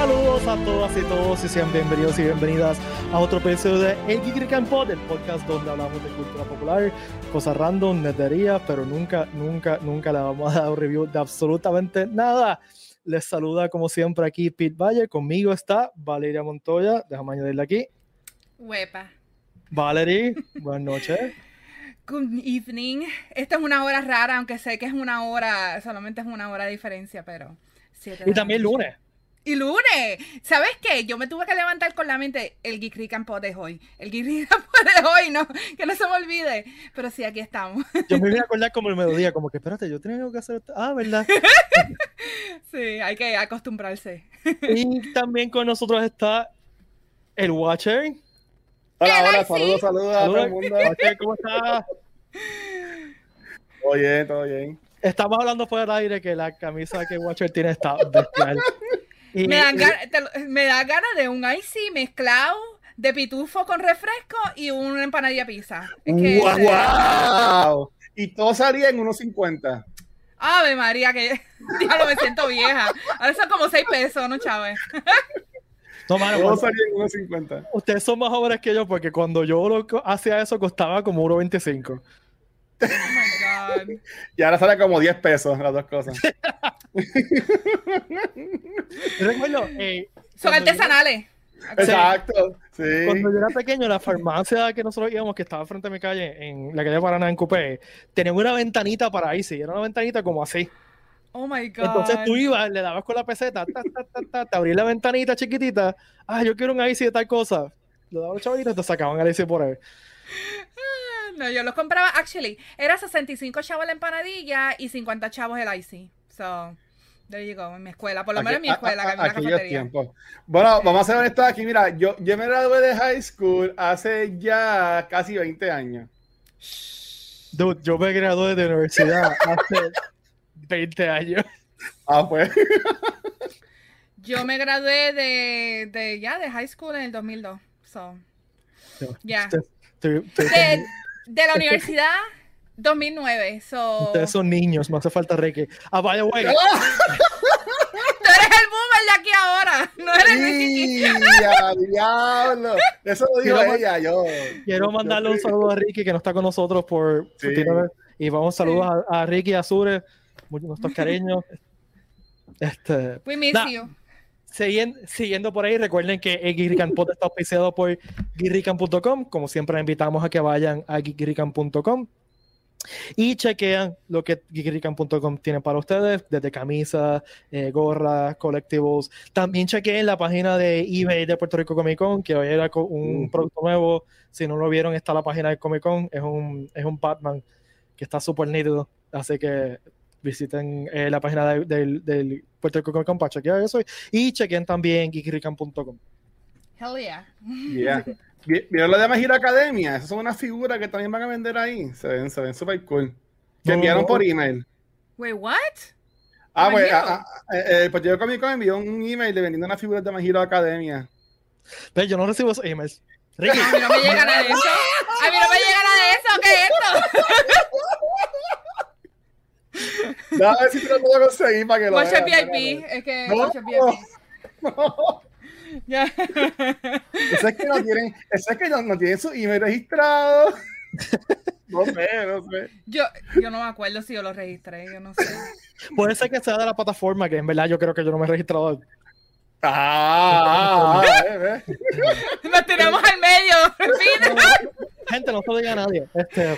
Saludos a todas y todos y sean bienvenidos y bienvenidas a otro episodio de El Geek Pod, el podcast donde hablamos de cultura popular, cosas random, netería, pero nunca, nunca, nunca le vamos a dar un review de absolutamente nada. Les saluda como siempre aquí Pete Valle, conmigo está Valeria Montoya, déjame añadirle aquí. Huepa. Valerie, buenas noches. Good evening. Esta es una hora rara, aunque sé que es una hora, solamente es una hora de diferencia, pero... Y también lunes. Y lunes. ¿Sabes qué? Yo me tuve que levantar con la mente el Geek Rican de hoy. El Geek Rican de hoy, no, que no se me olvide. Pero sí, aquí estamos. Yo me voy a acordar como el mediodía, como que espérate, yo tengo que hacer esto. Ah, ¿verdad? sí, hay que acostumbrarse. Y también con nosotros está el Watcher. Hola, hola, saludos, saludos a todo el mundo. ¿cómo estás? Todo bien, todo bien. Estamos hablando fuera del aire que la camisa que Watcher tiene está bestial. Me, dan me da ganas de un icy mezclado de pitufo con refresco y una empanadilla pizza. ¡Wow! Y todo salía en unos 50. Ave María, que ya lo me siento vieja. Ahora son como 6 pesos, ¿no, Chávez? No, todo salía en unos 50. Ustedes son más jóvenes que yo porque cuando yo lo hacía eso costaba como 1.25. Oh my God. y ahora sale como 10 pesos las dos cosas. recuerdo, eh, Son artesanales. Exacto. Sí. Cuando yo era pequeño, la farmacia que nosotros íbamos, que estaba frente a mi calle, en la calle Paraná, en Coupé, tenía una ventanita para ahí, sí, era una ventanita como así. Oh my God. Entonces tú ibas, le dabas con la peseta, te abrías la ventanita chiquitita, ah, yo quiero un IC de tal cosa. Le dabas los chavitos y te sacaban el IC por ahí. No, yo los compraba, actually, era 65 chavos la empanadilla y 50 chavos el IC. So, there you go, en mi escuela, por lo menos en mi escuela, que había una cafetería. Bueno, vamos a ser honestos aquí, mira, yo, yo me gradué de high school hace ya casi 20 años. Dude, yo me gradué de universidad hace 20 años. Ah, pues. yo me gradué de, de, ya, de high school en el 2002. So, ya. De, de la universidad 2009. So... Ustedes son niños, me hace falta Ricky. Ah, vaya, güey. Tú eres el boomer de aquí ahora. No eres Ricky. diablo. Eso lo dijo ella. Yo. Quiero mandarle un saludo a Ricky que no está con nosotros por. Sí. y vamos saludos a, a, Ricky y a Sure. Nuestros cariños. Este, We miss you. Siguiendo, siguiendo, por ahí, recuerden que Geekrican está auspiciado por geekrican.com. Como siempre, invitamos a que vayan a geekrican.com y chequean lo que geekrican.com tiene para ustedes, desde camisas, eh, gorras, colectivos. También chequeen la página de eBay de Puerto Rico Comic Con, que hoy era un producto nuevo. Si no lo vieron, está la página de Comic Con. Es un, es un Batman que está súper nítido. Así que visiten eh, la página del Puerto Rico Comic Con para chequear eso. Y chequen también geekrican.com. Hell yeah. Yeah. ¿Vieron lo de Magiro Academia? Esas son unas figuras que también van a vender ahí. Se ven, se ven super cool. Que enviaron por email. Wait, what? Ah, pues, ah, ah, eh, pues yo Comic Con envió un email de vendiendo unas figuras de Magiro Academia. Pero yo no recibo esos emails. A mí no me llega nada de eso. A mí no me llega nada de eso. ¿Qué es esto? a ver si te lo puedo conseguir para que lo Watch VIP. Es que no, Watch VIP. No. Ya. Eso es que no tienen, eso es que no, no tienen su email registrado. No sé, no sé. Yo, yo no me acuerdo si yo lo registré, yo no sé. Puede ser que sea de la plataforma, que en verdad yo creo que yo no me he registrado. Ah, ah Nos tenemos al medio. Gente, no se lo diga a nadie. Este,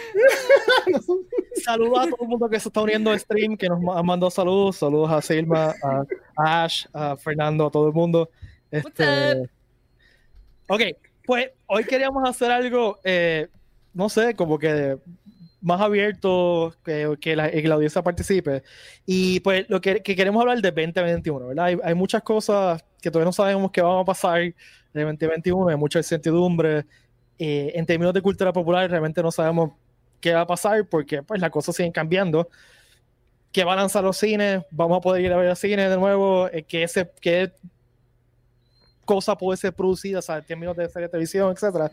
saludos a todo el mundo que se está uniendo al stream, que nos ha mandado saludos. Saludos a Silma, a Ash, a Fernando, a todo el mundo. Este, ok, pues hoy queríamos hacer algo, eh, no sé, como que más abierto, que, que, la, audiencia participe. Y pues lo que, queremos hablar de 2021, ¿verdad? Hay, muchas cosas que todavía no sabemos qué van a pasar de 2021, hay mucha incertidumbre. Eh, en términos de cultura popular, realmente no sabemos qué va a pasar porque pues las cosas siguen cambiando. ¿Qué va a lanzar los cines? ¿Vamos a poder ir a ver el cine de nuevo? Eh, ¿Qué, ese, qué cosa puede ser producida, en términos de serie de televisión, etcétera.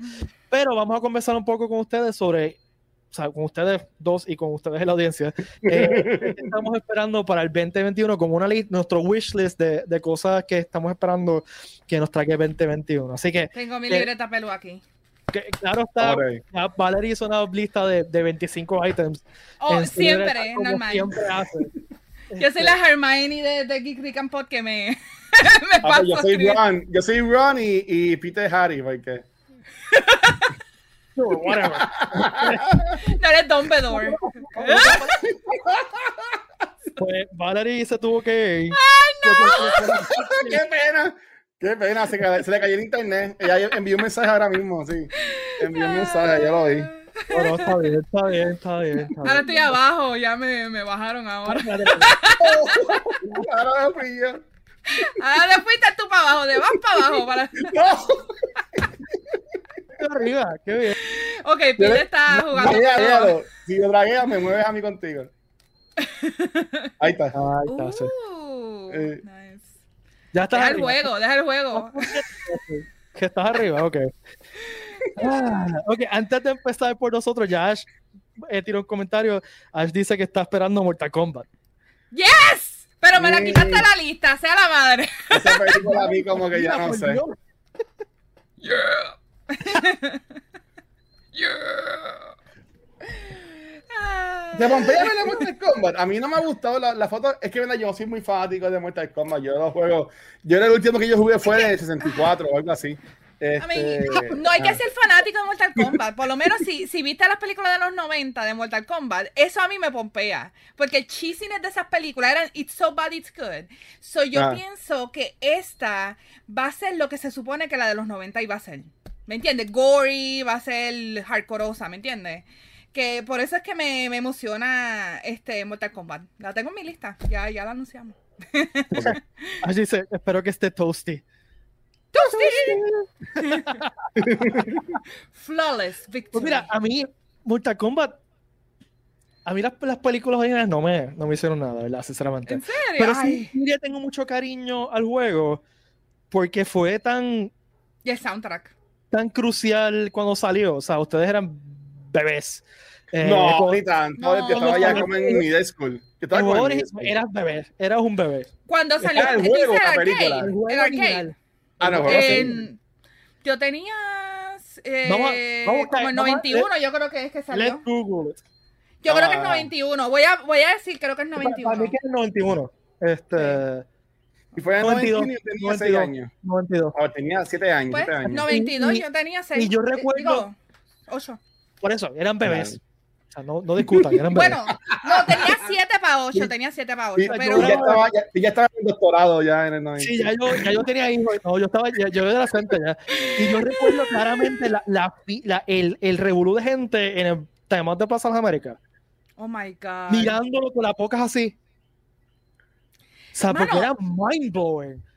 Pero vamos a conversar un poco con ustedes sobre o sea, con ustedes dos y con ustedes en la audiencia, eh, estamos esperando para el 2021 como una lista, nuestro wish list de, de, cosas que estamos esperando que nos traiga el 2021. Así que. Tengo mi libreta pelu aquí. Que, claro está, ya Valerie hizo una lista de, de 25 items. Oh, siempre, normal. Siempre hace. Yo soy la Hermione de, de Geek Rick and Pod que me, me ah, pues yo, soy Ron, yo soy Ron y, y Peter Harry, porque whatever. no eres Dumbledore. pues Valerie se tuvo que ir. ¡Ay, no! ¡Qué pena! Qué pena, se, se, le cayó el internet. Ella envió un mensaje ahora mismo, sí. Envió un mensaje, ya lo vi. Pero está bien, está bien, está bien. ahora estoy abajo, ya me, me bajaron ahora. ahora me fui yo. Ahora fuiste tú para abajo, de vas para abajo. Para... No arriba, qué bien. Ok, Pide está jugando. Si lo dragueas, me mueves a mí contigo. Ahí está. Ahí está, sí. Uh, eh. nice. Ya estás deja el juego, deja el juego. que estás arriba, ok. Ah, ok, antes de empezar por nosotros, ya Ash eh, tiró un comentario. Ash dice que está esperando Mortal Kombat. ¡Yes! Pero me la quitaste de la lista, sea la madre. Esa película a mí como que ya no sé. Yeah. De Pompea de Mortal Kombat. A mí no me ha gustado la, la foto. Es que yo soy muy fanático de Mortal Kombat. Yo los juego. Yo era el último que yo jugué fue en el 64 o algo así. Este, no hay que ser fanático de Mortal Kombat. Por lo menos si, si viste las películas de los 90 de Mortal Kombat, eso a mí me pompea. Porque el cheesiness de esas películas eran It's so bad, it's good. So yo ah. pienso que esta va a ser lo que se supone que la de los 90 iba a ser. ¿Me entiendes? Gory, va a ser hardcoreosa, ¿me entiendes? Que por eso es que me, emociona este Mortal Kombat. La tengo en mi lista, ya, ya la anunciamos. Así dice, espero que esté toasty. ¡Toasty! Flawless victory. Pues mira, a mí, Mortal Kombat a mí las, películas originales no me, no me hicieron nada, ¿verdad? Sinceramente. ¿En serio? Pero sí, ya tengo mucho cariño al juego porque fue tan... Y el soundtrack tan crucial cuando salió? O sea, ustedes eran bebés. Eh, no, ni tanto. yo estaba ya como en middle school. eras bebé, eras un bebé. Cuando salió el juego, la película. El arcade. Ah, no, en, Yo tenía eh, vamos, vamos, como el 91, yo creo que es que salió. Let's Google Yo creo que es 91. Voy a, voy a decir, creo que es 91. Para mí que es 91. Este. Y fue en 92, 92 tenía 6 años. 92. Oh, tenía 7 años, pues, 7 años. 92, y, yo tenía 6. Y yo recuerdo. Digo, 8. Por eso, eran bebés. O sea, no, no discutan, eran bebés. Bueno, no, tenía 7 para 8, tenía 7 para 8. pero... ya, estaba, ya, ya, estaba en doctorado ya en el 90. Sí, ya yo, ya yo tenía hijos, no, yo estaba, ya, yo era adolescente ya. Y yo recuerdo claramente la, la, la, el, el revolú de gente en el tema de Plaza las Américas. Oh my God. Mirándolo con las pocas así. O sea, porque era mind blowing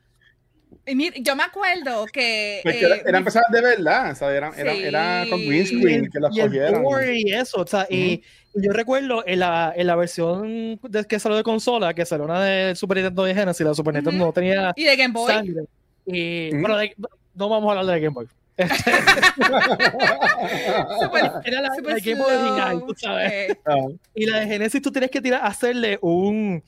yo me acuerdo que. Pues eh, eran era personas de verdad, o sea, eran, era, era, con green screen que las cogieron. Y eso, o sea, y, yo recuerdo en la, en la versión de, que salió de consola, que salió una de Super Nintendo de Genesis, la Super Nintendo no tenía. Y de Game Boy. Sangre. Y, bueno, no vamos a hablar de Game Boy. Super, era la, la Game Boy original, tú sabes. Ah. Y la de Genesis tú tienes que tirar, hacerle un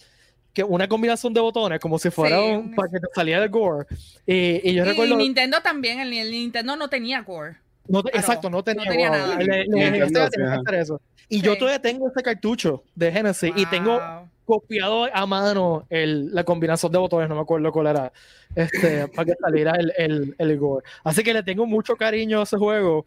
que una combinación de botones, como si fuera un, para que te saliera el gore. Y, y yo recuerdo. Nintendo también, el, Nintendo no tenía gore. No exacto, no tenía, no tenía nada. Le, hacer eso. Y yo todavía tengo este cartucho de Genesis y tengo copiado a mano el, la combinación de botones, no me acuerdo cuál era, este, para que saliera el, el, el, gore. Así que le tengo mucho cariño a ese juego.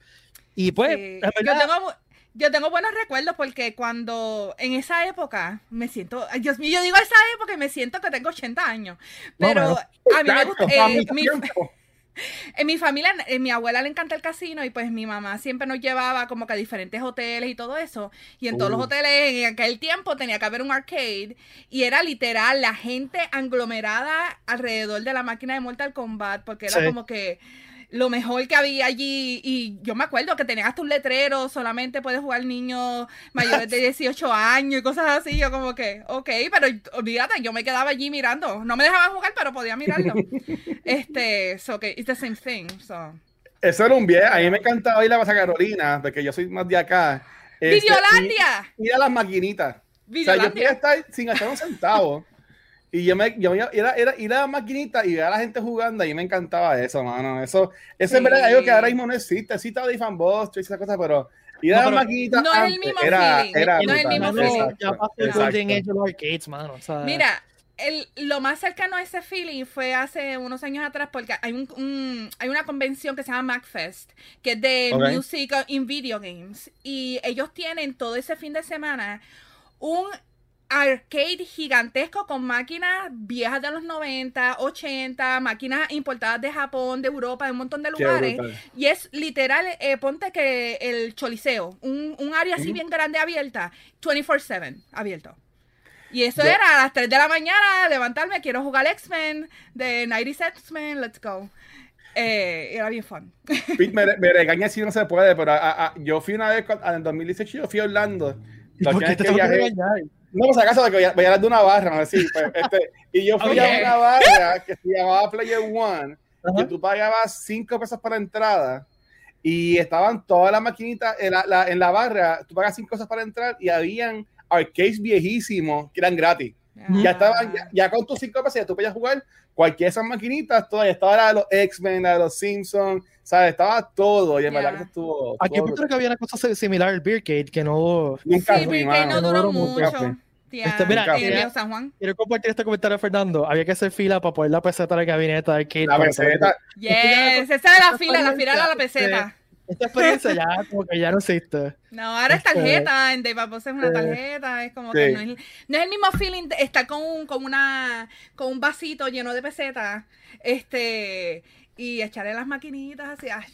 Y pues, yo tengo yo tengo buenos recuerdos porque cuando en esa época me siento, Dios mío, yo digo esa época y me siento que tengo 80 años, pero a mí me gusta, eh, mi, en mi familia, en mi abuela le encanta el casino y pues mi mamá siempre nos llevaba como que a diferentes hoteles y todo eso. Y en todos los hoteles en aquel tiempo tenía que haber un arcade y era literal la gente aglomerada alrededor de la máquina de Mortal Kombat porque era como que lo mejor que había allí. Y yo me acuerdo que tenías hasta un letrero, solamente puedes jugar niños mayores de 18 años y cosas así. Yo como que, ok, pero olvídate, yo me quedaba allí mirando. No me dejaban jugar, pero podía mirarlo. este, so que it's the same thing. So. Eso era un bien. A mí me encantaba ir a Basa Carolina, porque yo soy más de acá. Este, ¡Videolandia! Ir a las maquinitas. O sea, yo quería estar sin gastar un centavo. Y yo me, yo era, era ir a la maquinita y ver a la gente jugando y me encantaba eso, mano. Eso, eso es verdad algo que ahora mismo no existe. Sí, estaba de fanboss y esa cosa, pero ir a la maquinita no es el mismo era, era, no es el mismo feeling. Ya pasó el Golden Age de los arcades, mano. O sea, Mira, el, lo más cercano a ese feeling fue hace unos años atrás porque hay, un, hay una convención que se llama MacFest, que es de Music in Video Games. Y ellos tienen todo ese fin de semana un arcade gigantesco con máquinas viejas de los 90, 80, máquinas importadas de Japón, de Europa, de un montón de lugares. Y es literal, eh, ponte que el choliseo, un, un área así bien grande abierta, 24/7 abierto. Y eso era a las 3 de la mañana, levantarme, quiero jugar X-Men, de 90 X-Men, let's go. Eh, era bien fun. me, me, regaña si no se puede, pero yo fui una vez, en el 2018, yo fui a Orlando. ¿Por qué te que pues acaso de que voy a, voy a de una barra, no sé pues, este, y yo fui a una barra que se llamaba Player One, que tú pagabas 5 pesos para la entrada y estaban todas las maquinitas en la, en la barra, tú pagas 5 pesos para entrar y habían arcades viejísimos que eran gratis. Ya estaban, ya, con tus 5 pesos ya tú podías jugar cualquiera de esas maquinitas, todavía estaba la de los X-Men, la de los Simpsons, ¿sabes? Estaba todo y en verdad que estuvo. Aquí creo que había una cosa similar al Beercade que no. Nunca sí, Beercade no duró mucho. Este, mira, San Juan. quiero compartir este comentario, Fernando. Había que hacer fila para poner la peseta de la gabinete de Kate. La peseta. Yes, esa es la fila, la fila de la peseta. Esta experiencia ya como que ya no existe. No, ahora es este, tarjeta, en Dave es una tarjeta, es como que no es, no es, el mismo feeling de estar con un, con una, con un vasito lleno de pesetas, este, y echarle las maquinitas así, ay,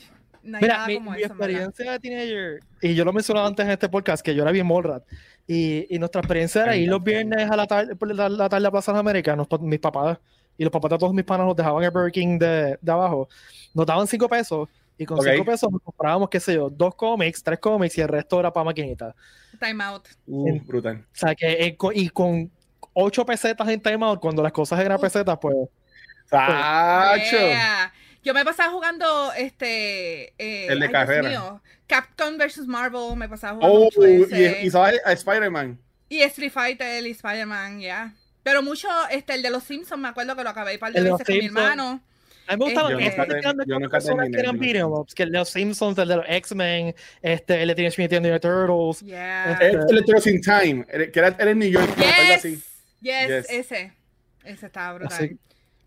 no hay Mira, nada mi, como mi eso, experiencia de teenager, y yo lo mencionaba antes en este podcast, que yo era bien molrat, y, y nuestra experiencia era ir los viernes a la tarde, la, la tarde a Plaza de América, mis papás y los papás de todos mis panas nos dejaban el Burger King de, de abajo, nos daban cinco pesos, y con 5 pesos nos comprábamos, qué sé yo, dos cómics, tres cómics y el resto era para maquinita. Time out. Uh, brutal. O sea, que eh, y con 8 pesetas en time out, cuando las cosas eran pesetas, pues. ¡Sacho! Yo me pasaba jugando este. Eh, el de carrera. Capcom vs Marvel, me pasaba jugando. Oh, y, y, sabes a Spider-Man. Y Street Fighter y Spider-Man, ya. Pero mucho, este, el de los Simpsons, me acuerdo que lo acabé un par de veces con mi hermano. A mí me gustaban este, personas que eran beat'em ups, que los Simpsons, el de los X-Men, este, el de Teenage Mutant Ninja Turtles. Yeah. Este, el, de Turtles in Time, que era, era en New York. Yes, así. Yes, yes, ese. Ese estaba brutal. Así.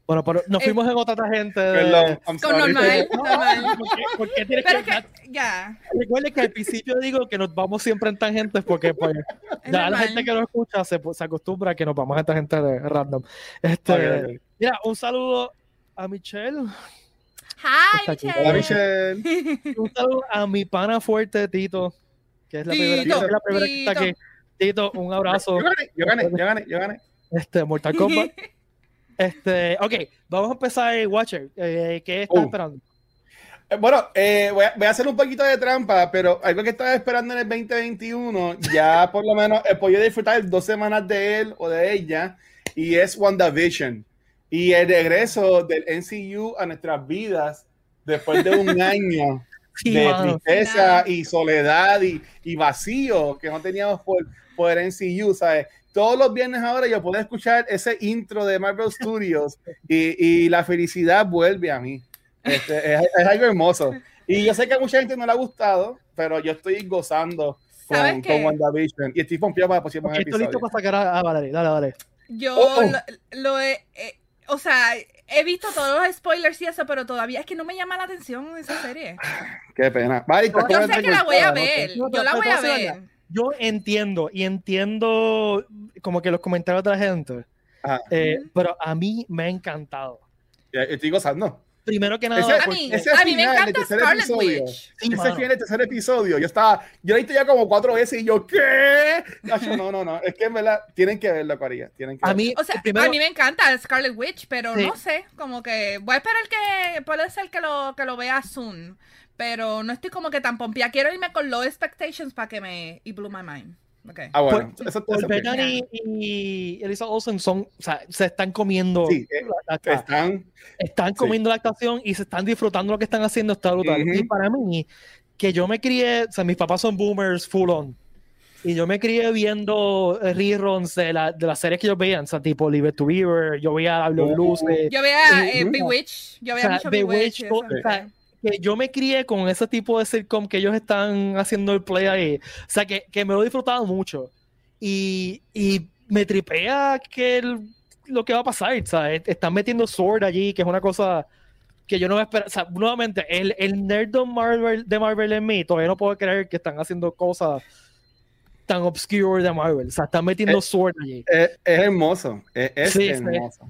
Bueno, pero nos fuimos eh, en otra tangente. De... Con normal, normal. ¿Por qué, tienes pero que, que ya. Recuerde que al principio digo que nos vamos siempre en tangentes porque pues, ya la gente que nos escucha se, se, acostumbra a que nos vamos en tangentes de random. Este, okay, okay. Mira, un saludo a Michelle. Hi, Michelle. Hola, Michelle. Un saludo a mi pana fuerte, Tito, que es la primera, que, es la primera que está aquí. Tito, un abrazo. Yo gané, yo gané, yo gané, yo gané. Este, Mortal Kombat. este, ok, vamos a empezar el Watcher. Eh, ¿Qué estás uh. esperando? Eh, bueno, eh, voy, a, voy, a, hacer un poquito de trampa, pero algo que estaba esperando en el 2021, ya por lo menos he podido disfrutar dos semanas de él o de ella, y es WandaVision. Y el regreso del NCU a nuestras vidas después de un año de tristeza y soledad y, y, vacío que no teníamos por, por el NCU, ¿sabes? Todos los viernes ahora yo puedo escuchar ese intro de Marvel Studios y, y la felicidad vuelve a mí. Este, es, es, algo hermoso. Y yo sé que a mucha gente no le ha gustado, pero yo estoy gozando con, con WandaVision. Y estoy pompeado para el próximo episodio. Estoy listo para sacar a, a Valerie. Dale, dale. Yo oh, oh. Lo, lo, he... Eh, o sea, he visto todos los spoilers y eso, pero todavía es que no me llama la atención esa serie. Qué pena. yo sé que la voy a ver. Yo la voy a ver. Yo entiendo y entiendo como que los comentarios de la gente, eh, pero a mí me ha encantado. Estoy gozando primero que nada, ese, a mí, ese a mí me encanta Scarlet episodio, Witch. Sí, ese final del tercer episodio, yo estaba, yo lo he visto ya como cuatro veces y yo, ¿qué? No, no, no, es que en verdad tienen que verlo, Corea, tienen que a mí, o sea, primero... a mí me encanta Scarlet Witch, pero sí. no sé, como que voy a esperar que, puede ser que lo, que lo vea soon, pero no estoy como que tan pompía, quiero irme con low expectations para que me, y blew my mind. Okay. Ah, bueno. Pues, eso, eso Bethany y Elisa Olsen son, o sea, se están comiendo. Sí, eh, están, están comiendo sí. la actuación y se están disfrutando lo que están haciendo, está brutal. Uh -huh. Y para mí, que yo me crié, o sea, mis papás son boomers full on. Y yo me crié viendo reruns de, la, de las series que yo veía, o sea, tipo Live to Beaver, yo veía Los Luces. Yo veía eh, Bewitch, yo veía mucho Bewitch. o sea, que yo me crié con ese tipo de sitcom que ellos están haciendo el play ahí. O sea, que, que me lo he disfrutado mucho. Y, y me tripea que lo que va a pasar, ¿sabes? Están metiendo Sword allí, que es una cosa que yo no me espero. O sea, nuevamente, el, el nerd de Marvel, de Marvel en mí, todavía no puedo creer que están haciendo cosas tan obscure de Marvel. O sea, están metiendo Sword allí. Es, hermoso. Es, hermoso.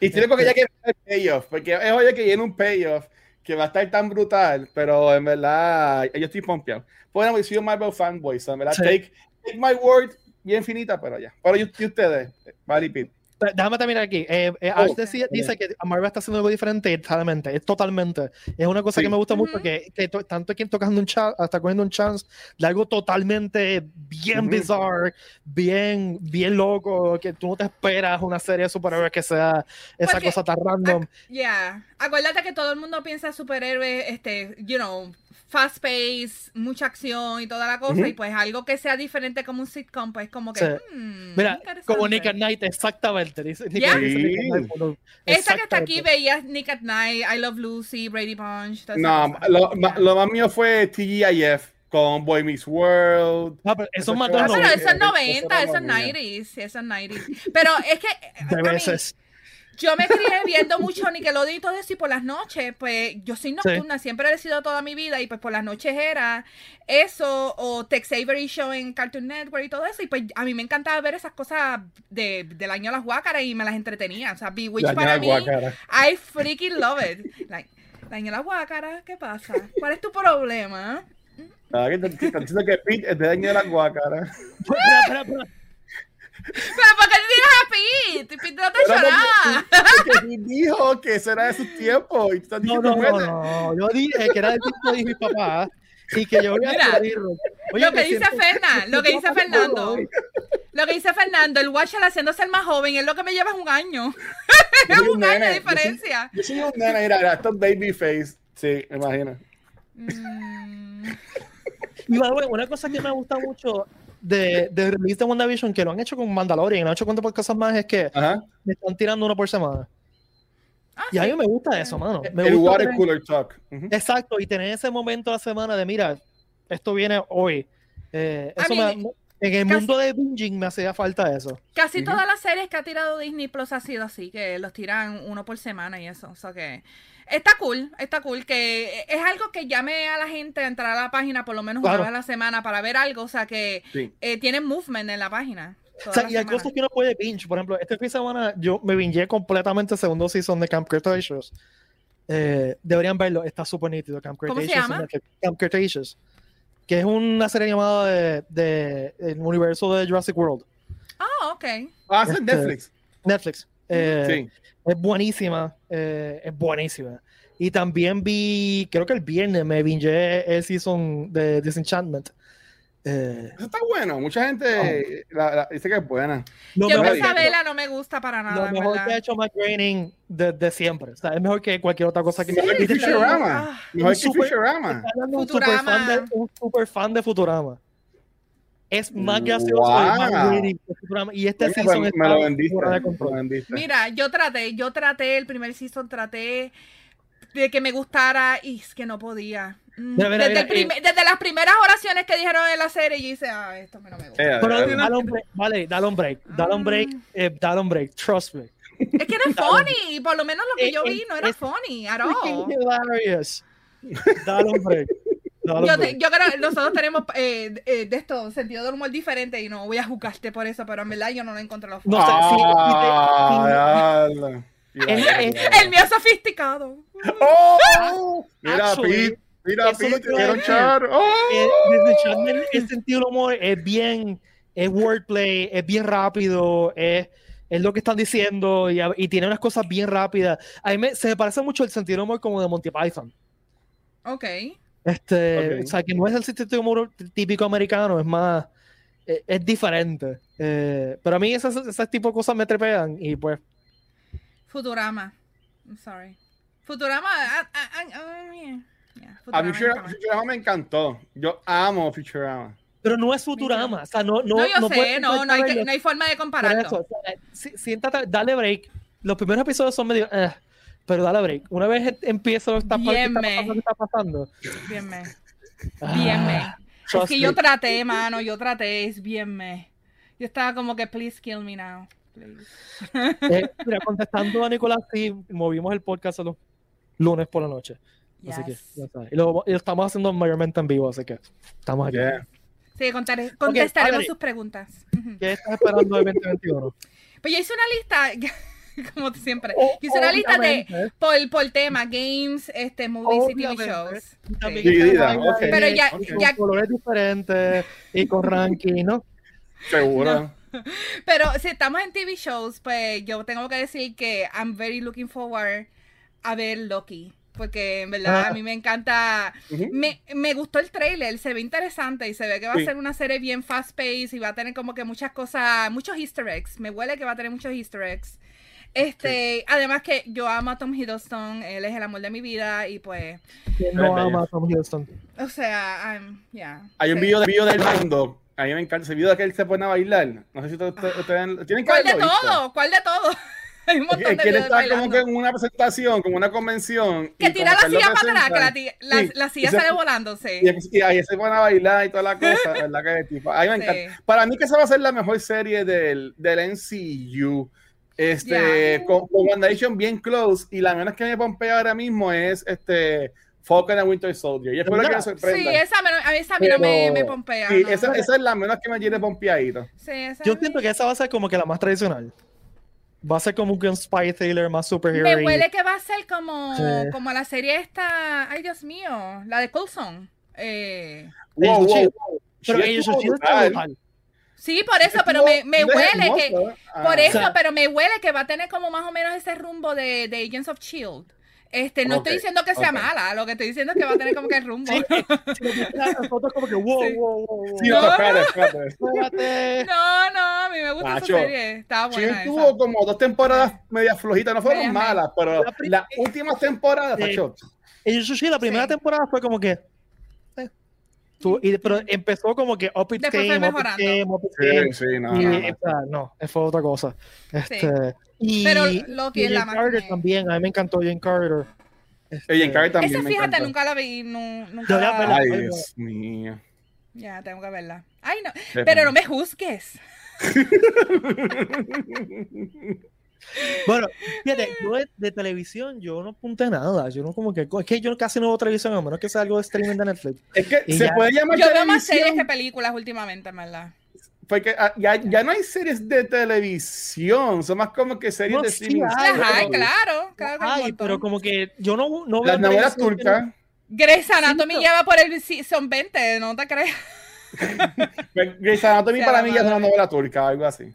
Y tiene porque ya que el payoff, porque es obvio que viene un payoff que va a estar tan brutal, pero en verdad, yo estoy pompeado. Bueno, soy un Marvel fanboy, so en verdad, take, take my word, bien finita, pero ya. Pero y, ustedes, Vale, Pete. Déjame terminar aquí. Eh, eh, Ash oh, dice que Marvel está haciendo algo diferente totalmente. Es totalmente. Es una cosa que me gusta mucho que, que tanto quien tocando un chat, hasta cogiendo un chance de algo totalmente bien bizarro, bien, bien loco, que tú no te esperas una serie de superhéroes que sea esa cosa tan random. Ya. Acuérdate que todo el mundo piensa superhéroes, este, you know, fast pace, mucha acción y toda la cosa, y pues algo que sea diferente como un sitcom, pues como que. Hmm, Mira, como Nick at Night, exactamente. Dice, Nick Esta que está aquí veías Nick at Night, I Love Lucy, Brady Bunch. No, lo, lo, más mío fue TGIF con Boy Meets World. No, pero eso es más ah, pero eso es 90, eso es 90s, eso es 90s. Pero es que. De veces. Yo me crié viendo mucho Nickelodeon y todo eso, y por las noches, pues yo soy nocturna, siempre he sido toda mi vida, y pues por las noches era eso, o Tex Avery Show en Cartoon Network y todo eso, y pues a mí me encantaba ver esas cosas de, del año de las guácaras y me las entretenía. O sea, Bewitch para mí, I freaking love it. Like, de las guácaras, ¿qué pasa? ¿Cuál es tu problema? Ah, que te, diciendo que Pete es de año de las guácaras. Pero ¿por qué te a Pete? Pete no te lloraba. Porque Pete dijo que eso era de sus tiempos. no, no, no, no, yo dije que era del tiempo de mis papás y que yo voy a Mira, lo que dice Fernando, lo que dice Fernando, lo que dice Fernando, el Watcher haciéndose el más joven, es lo que me lleva es un año. es un, un año de diferencia. Yo soy, un nena, mira, esto es baby face. Sí, imagina. Mm. Y una cosa que me gusta mucho de, de release de WandaVision que lo han hecho con Mandalorian, lo han hecho con otras cosas más, es que me están tirando uno por semana. Ah, y a mí me gusta eso, mano. Me el water cooler talk. Exacto, y tener ese momento de la semana de, mira, esto viene hoy. Eh, eso me, en el mundo de binging me hacía falta eso. Casi todas las series que ha tirado Disney Plus ha sido así, que los tiran uno por semana y eso. O sea que Está cool, está cool, que es algo que llame a la gente a entrar a la página por lo menos una vez a la semana para ver algo, o sea que eh, tienen movement en la página. O sea, y hay cosas que uno puede binge, por ejemplo, este fin de semana yo me bingeé completamente el segundo season de Camp Cretaceous. Eh, deberían verlo, está súper nítido. Camp Cretaceous. ¿Cómo se llama? Camp Cretaceous. Que es una serie llamada de, de, el universo de Jurassic World. Ah, ok. Ah, es Netflix. Netflix. Eh, sí. Es buenísima, eh, es buenísima. Y también vi, creo que el viernes me binge el season de Disenchantment. Eh, Eso está bueno, mucha gente dice que es buena. Yo esa vela no me gusta para nada. Lo mejor que ha hecho Mike Groening de, siempre. O sea, es mejor que cualquier otra cosa que. Sí, mejor que Futurama. Mejor que Futurama. Un super, fan de, un super fan de Futurama es más gracioso más y este season me, está lo vendiste, de Mira, yo traté, yo traté el primer season, traté de que me gustara y es que no podía. Mm, desde, desde, las primeras oraciones que dijeron en la serie, yo hice, ah, esto no me gusta. Eh, Pero dale un break, vale, dale un break, dale un break, mm. eh, dale un break, trust me. Es que no es funny, por lo menos lo que yo vi no era funny at all. hilarious. Dale un break yo, yo, creo que nosotros tenemos eh, eh, de esto sentido del humor diferente y no voy a juzgarte por eso, pero en verdad yo no lo encontré lo no, ah, el, mío sofisticado. Oh, mira, Pete, mira, Pete, quiero echar. Oh. El, sentido del humor es bien, es wordplay, es bien rápido, es es lo que están diciendo y, y, tiene unas cosas bien rápidas. A mí me, se me parece mucho el sentido del humor como de Monty Python. Ok. Este, O sea, que no es el sistema humor típico americano, es más, eh, es, diferente. Eh, pero a mí esas, esas tipo de cosas me trepean y pues... Futurama. I'm sorry. Futurama... A mí Futurama, me encantó. Yo amo Futurama. pero no es Futurama. O sea, no, no, no, yo no sé, puedes no, no hay, que- no hay forma de compararlo. eso, o sea, sí- siéntate, dale break. Los primeros episodios son medio. eh, pero dale break. Una vez lo que está, Bien, está pasando. Bien me. ah, Bien me. Es que yo traté, mano, yo traté, es bien me. Yo estaba como que, please kill me now. please. Eh, mira, contestando a Nicolás, sí, movimos el podcast a los lunes por la noche. Así que, Yes. ya sabes. Y lo, y lo estamos haciendo mayormente en vivo, así que estamos aquí. Yeah. Sí, contaré- contestaremos Adri. sus preguntas. ¿Qué estás esperando del 2021? Pues yo hice una lista, como siempre, O- yo hice una lista de obviamente, por, por tema, games, este, movies y TV shows. y también Sí. Dividida, está ok. Pero ya- con ya- colores diferentes y con ranking, ¿no? Seguro. Pero si estamos en TV shows, pues yo tengo que decir que I'm very looking forward a ver Loki. Porque en verdad Ah. a mí me encanta. Ujú. Me, me gustó el trailer, se ve interesante y se ve que va a Sí. ser una serie bien fast paced y va a tener como que muchas cosas, muchos easter eggs. Me huele que va a tener muchos easter eggs. Este, además que yo amo a Tom Hiddleston, él es el amor de mi vida y pues, ¿Quién no ama a Tom Hiddleston? o sea, I'm, yeah. Hay un sí. video, de, video del mando. A mí me encanta ese video de que él se pone a bailar. No sé si ustedes, ustedes- ustedes- tienen que ¿Cuál de visto. todo? ¿Cuál de todo? Hay un Es montón de que él está como que en una presentación, como una convención. Que tira la silla para atrás, que la, la, sí, la silla sale volando, sí. Y, y ahí se pone a bailar y toda la cosa, ¿verdad? Que es tipo, a mí me Sí. encanta. Para mí que esa va a ser la mejor serie del, del NCU. Este, con, con WandaVision bien close. Y la menos que me pompea ahora mismo es este Falcon and Winter Soldier. Y espero que me Sí, sorprenda. esa, me- a esa a mí no me, Pero- me pompea. Sí, no. esa, esa es la menos que me tiene pompeadito. Sí, esa Yo mí- siento que esa va a ser como que la más tradicional. Va a ser como que un spy thriller más superhero. Me huele que va a ser como, Sí. como la serie esta, ay Dios mío, la de Coulson. Eh, Wow. Pero Sí, ellos brutal. brutal. Sí, por eso, pero me, me Estuvo huele que, hermoso. Ah. por eso, O sea- pero me huele que va a tener como más o menos ese rumbo de, de Agents of Shield. Este, no Ok, estoy diciendo que sea ok. mala, lo que estoy diciendo es que va a tener como que el rumbo. Sí, fotos como que wow, Sí. wow, wow, wow. Sí, No, no, espérate, espérate. Espérate. No, no, a mí me gusta Nacho, esa serie. Estaba buena tuvo como dos temporadas medias flojitas, no fueron Medias, malas, pero las últimas temporadas, Sí. Pacho, Y yo sí, la primera Sí. temporada fue como que. Tú- y, pero empezó como que up its Después up up. Sí, sí, no, y, no, no. o sea, no, fue otra cosa. Este, y, Pero Loki y es la Jane Carter también, a mí me encantó Jane Carter. Este, también Esa, me fíjate, nunca la vi, nu- nunca la- la- Ay, Dios mío. Ya, tengo que verla. Ay, no. Pero no me juzgues. Bueno, fíjate, yo de, de televisión yo no apunté nada. Yo no como que. Es que yo casi no veo televisión, a menos que sea algo de streaming de Netflix. Es que Y se ya. puede llamar Yo veo más series que televisión películas últimamente, en verdad. porque ah, ya, ya no hay series de televisión, son más como que series No, de sí hay, pero- claro. claro Ay, pero como que yo no, no veo Las novelas televisión no- turcas, Grey's Anatomy Sí, lleva por el season 20, no te creas. Grey's Anatomy para mí ya es una novela turca, algo así.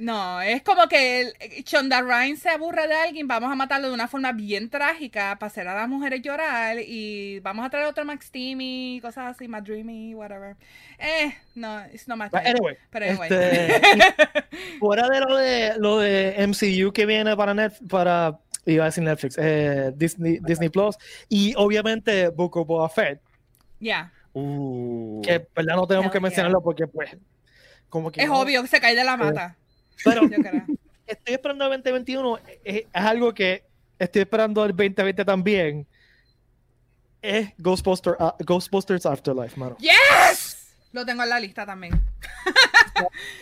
No, es como que el, Shonda Rhimes se aburre de alguien, vamos a matarlo de una forma bien trágica para hacer a las mujeres llorar y vamos a traer otro Max Teamy, cosas así, más dreamy, whatever. Eh, no, it's not my anyway, Pero anyway. este, fuera de lo de lo de MCU que viene para Netflix, para iba a decir Netflix, eh, Disney, Disney Plus y obviamente Book of Boba Fett, Ya, Uh. que verdad no tenemos Hell que yeah. mencionarlo porque pues como que es no- obvio que se cae de la mata. Pero estoy esperando el 2021 es, es algo que estoy esperando el 2020 también es Ghostbuster, ah, Ghostbusters Afterlife, mano. ¡Yes! Lo tengo en la lista también.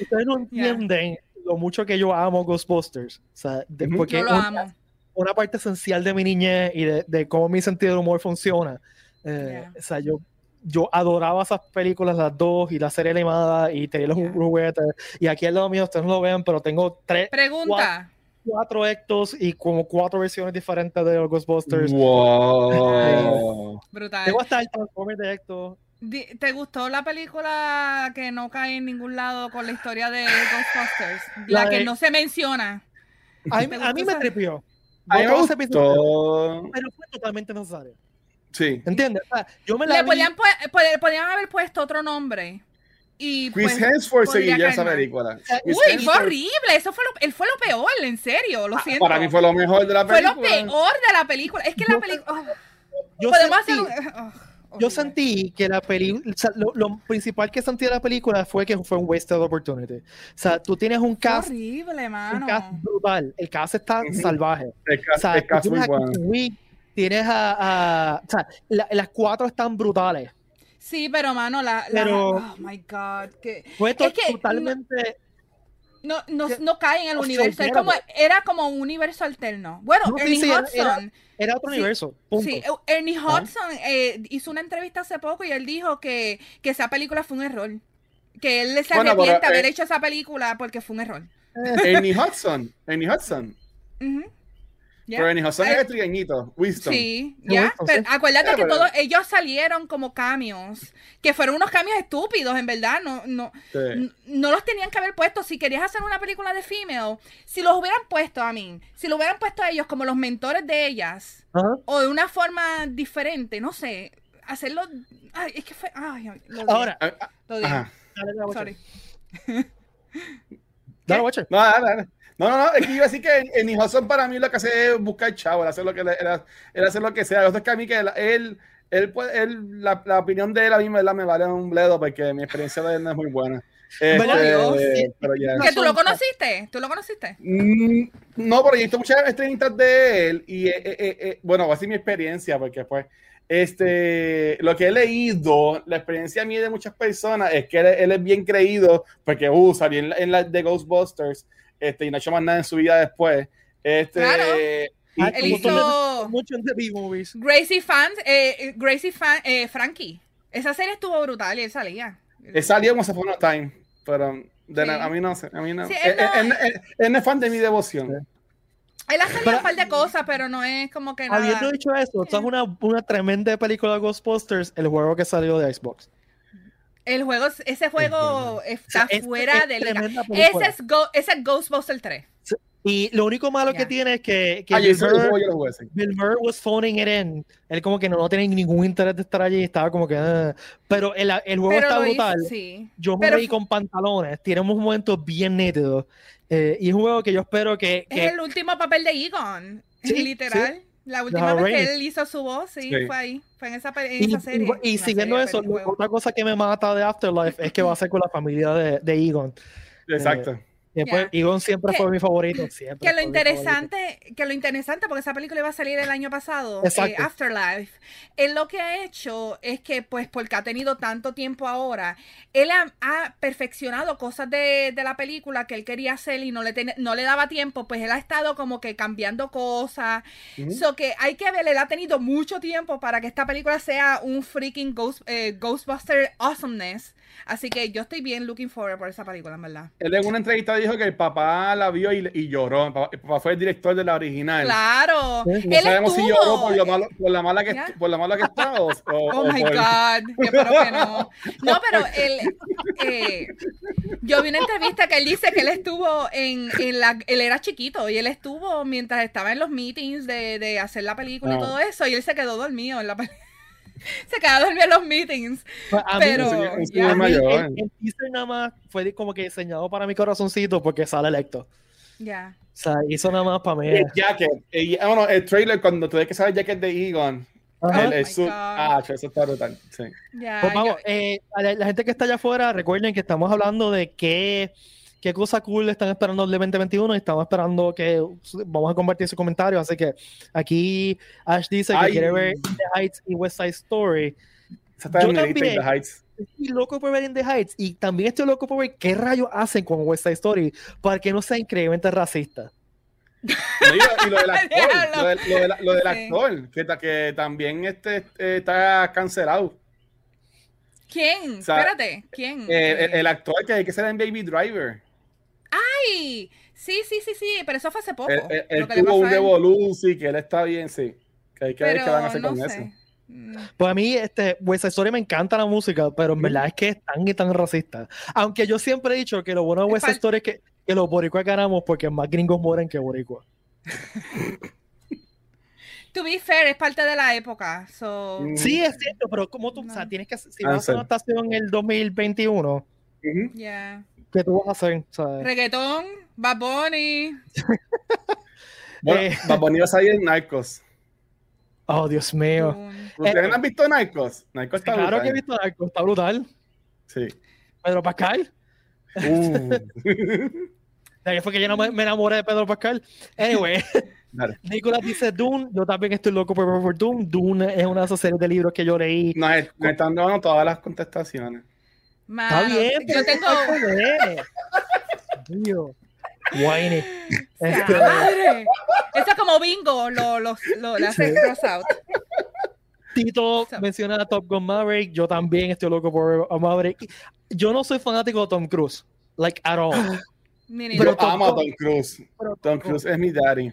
Ustedes no entienden lo mucho que yo amo Ghostbusters. O sea, de- porque Yo lo una, amo. una parte esencial de mi niñez y de, de cómo mi sentido del humor funciona. Eh, Yeah. O sea, yo, yo adoraba esas películas, las dos, y la serie animada, y tenía los Yeah. juguetes. Y aquí al lado mío, ustedes no lo vean, pero tengo tres, Pregunta. cuatro Ectos y como cuatro versiones diferentes de los Ghostbusters. Wow. Brutal. Tengo hasta el Transformer de Ecto. Di- ¿Te gustó la película que no cae en ningún lado con la historia de Ghostbusters? La, La que de- no se menciona. A mí, ¿Te a mí me tripió. A mí me gustó. Pero fue totalmente necesario. Sí. ¿Entiendes? O sea, yo me la Le vi- podían, pod- podían haber puesto otro nombre. Y Chris pues, Hemsworth seguía esa película. Uy, fue horrible. Eso fue lo, él fue lo peor, en serio. Lo siento. Ah, Para mí fue lo mejor de la Fue película. lo peor de la película. Es que la película. oh, yo podemos sentí- hacer un. oh, yo sentí que la película, lo, principal que sentí de la película fue que fue un wasted opportunity. O sea, tú tienes un cast, horrible, mano. un cast brutal, el cast está salvaje. El cast, o sea, el cast tienes, muy bueno. Tienes a, a o sea, la, las cuatro están brutales. Sí, pero mano, la, la Pero- oh my god, que Fue to- Es que totalmente. no, no, no cae en el sea, universo, era- como, era como un universo alterno. Bueno, No, Ernie sí, Hudson, Era otro Sí, universo. Punto. sí, Ernie Ah. Hudson eh, hizo una entrevista hace poco y él dijo que, que esa película fue un error. Que él se Bueno, arrepiente de haber eh, hecho esa película porque fue un error. Ernie Hudson. Ernie Hudson. Ujú. Ya. Pero Ernie Hudson Eh, es trigueñito. Winston. Sí, ya. Pero sí. acuérdate que pero- todos ellos salieron como cambios, que fueron unos cambios estúpidos, en verdad. No, no, Sí. no los tenían que haber puesto. Si querías hacer una película de female, si los hubieran puesto a mí, si lo hubieran puesto a ellos como los mentores de ellas, o de una forma diferente, no sé, hacerlo. Ay, es que fue. Ay, lo Ahora, Ah, ah, lo odié. Ajá. dale, dale, Sorry. Dale, Watcher. No, dale, dale. No, no, no, es que iba a decir que Ernie Hudson para mí lo que hace es buscar chavo, él hace lo que, él, él hace lo que sea. Lo otro es que a mí que él, él, él, puede- él- la, la opinión de él a mí ¿verdad? me vale un bledo porque mi experiencia de él no es muy buena. Este, ¿Verdad, Dios? pero ya. ¿Que tú lo conociste? ¿Tú lo conociste? Mm, No, pero yo he visto muchas estrellitas de él y eh, eh, eh, eh, bueno, va a ser mi experiencia porque pues este, lo que he leído, la experiencia mía de muchas personas es que él, él es bien creído porque uh, salió en la, en la de Ghostbusters este, y no ha hecho más nada en su vida después. Este, Claro. y- Ah, Él como hizo Mucho en The B-Movies. Gracie Fan, eh, Gracie Fan, eh, Frankie. Esa serie estuvo brutal y él salía. él salió en Once Upon a Time, pero de Sí. na- a mí no sé, a mí no. Sí, él, él no- él- él- él no es fan de mi devoción. Él hace Pero- un par de cosas, pero no es como que nada. Habiendo dicho eso, esto es una, una tremenda película de Ghostbusters, el juego que salió de Xbox. El juego, ese juego está O sea, es- fuera es de liga. Ese es, Go- ese es Ghostbusters 3. Y lo único malo Ya. que tiene es que, que Ah, Bill, Burr, juego yo lo jugué, sí. Bill Burr was phoning it in. Él como que no, no tiene ningún interés de estar allí, estaba como que... ah. Pero el, el juego Pero está lo hizo- brutal. sí. Yo me Pero fu- con pantalones, tiene unos momentos bien nítidos. eh, y es un juego que yo espero que... que Es el último papel de Egon. Sí, literal. La última vez que él hizo su voz, sí, Sí. fue ahí. Fue en esa, en y, esa serie. y- siguiendo serie, eso, otra cosa que me mata de Afterlife es que va a ser con la familia de, de Egon. Exacto. Después, Egon siempre Que- fue mi favorito. Siempre Que lo favorito. interesante, que lo interesante, porque esa película iba a salir el año pasado, eh. Afterlife, él lo que ha hecho es que, pues, porque ha tenido tanto tiempo ahora, él ha, ha perfeccionado cosas de, de la película que él quería hacer y no le, ten- no le daba tiempo, pues él ha estado como que cambiando cosas. So que hay que ver, él ha tenido mucho tiempo para que esta película sea un freaking ghost, eh, Ghostbuster awesomeness. Así que yo estoy bien looking forward por esa película, en verdad. Él en una entrevista dijo que el papá la vio y, y lloró. El papá, el papá fue el director de la original. Claro. No Él sabemos si lloró por, lo malo, por, la mala que, por la mala que está o, o- Oh o my por- God, yo espero que no. No, pero él, eh, yo vi una entrevista que él dice que él estuvo en, en la, él era chiquito y él estuvo mientras estaba en los meetings de, de hacer la película y Ah. todo eso y él se quedó dormido en la película. Se quedó dormido en los meetings. Pues, a Pero, ya. mí mayor. el, el teaser nada más fue como que diseñado para mi corazoncito porque sale electo. Ya. O sea, hizo nada más para mí. El jacket. El, ah, bueno, el trailer, cuando tú ves que sale el jacket de Egon. Ajá. El, Oh el God. ah, eso está brutal. Sí. Ya. Pues vamos, yo- eh, a la, la gente que está allá afuera, recuerden que estamos hablando de qué, qué cosa cool están esperando el 2021 y estamos esperando que vamos a compartir sus comentarios. Así que aquí Ash dice que Ay. quiere ver In The Heights y West Side Story. Yo también. in the Heights. Estoy loco por ver In The Heights y también estoy loco por ver qué rayos hacen con West Side Story para que no sea increíblemente racista. No, y, lo, del actor, lo, del- lo del- lo del Sí. actor, que, ta- que también este, eh, está cancelado. ¿Quién? o sea, Espérate, ¿quién? Eh, el, el actor que hay que ser en Baby Driver. Ay, sí, sí, sí, sí, pero eso fue hace poco. Él, él- él tuvo un. Revolution, que él está bien, sí. Que hay que ver qué van a hacer no con sé. eso. Mm. Pues a mí, este, West Side Story me encanta la música, pero en verdad es que es tan y tan racista. Aunque yo siempre he dicho que lo bueno de Es West Side Story es que, que los boricuas ganamos porque más gringos mueren que boricuas. To be fair, es parte de la época. So, Mm. Sí, es cierto, pero como tú, o sea, tienes que, si vas a hacer una estación en el 2021, Ujú. yeah. ¿Qué tú vas a hacer? ¿Sabes? Reggaetón, Bad Bunny. Bueno, Eh. Bad Bunny va a salir en Narcos. Oh, Dios mío. ¿Ustedes Eh, no han visto Narcos? Narcos está Claro brutal. que he visto algo, está brutal. Sí. Pedro Pascal. Uh. Ahí fue que yo no me, me enamoré de Pedro Pascal. Anyway, Dale. Nicolás dice Dune. Yo también estoy loco por, por Dune. Dune es una de esas series de libros que yo leí. Nos están dando todas las contestaciones. Está Mano, bien, yo tengo. ¡Sea Este, madre! Eso es como bingo, lo, lo, lo, le haces cross out. Tito So- menciona a Top Gun Maverick. Yo también estoy loco por a Maverick. Yo no soy fanático de Tom Cruise. Like, at all. Yo Tom amo a Cruise- Tom Cruise. Tom Cruise es mi daddy.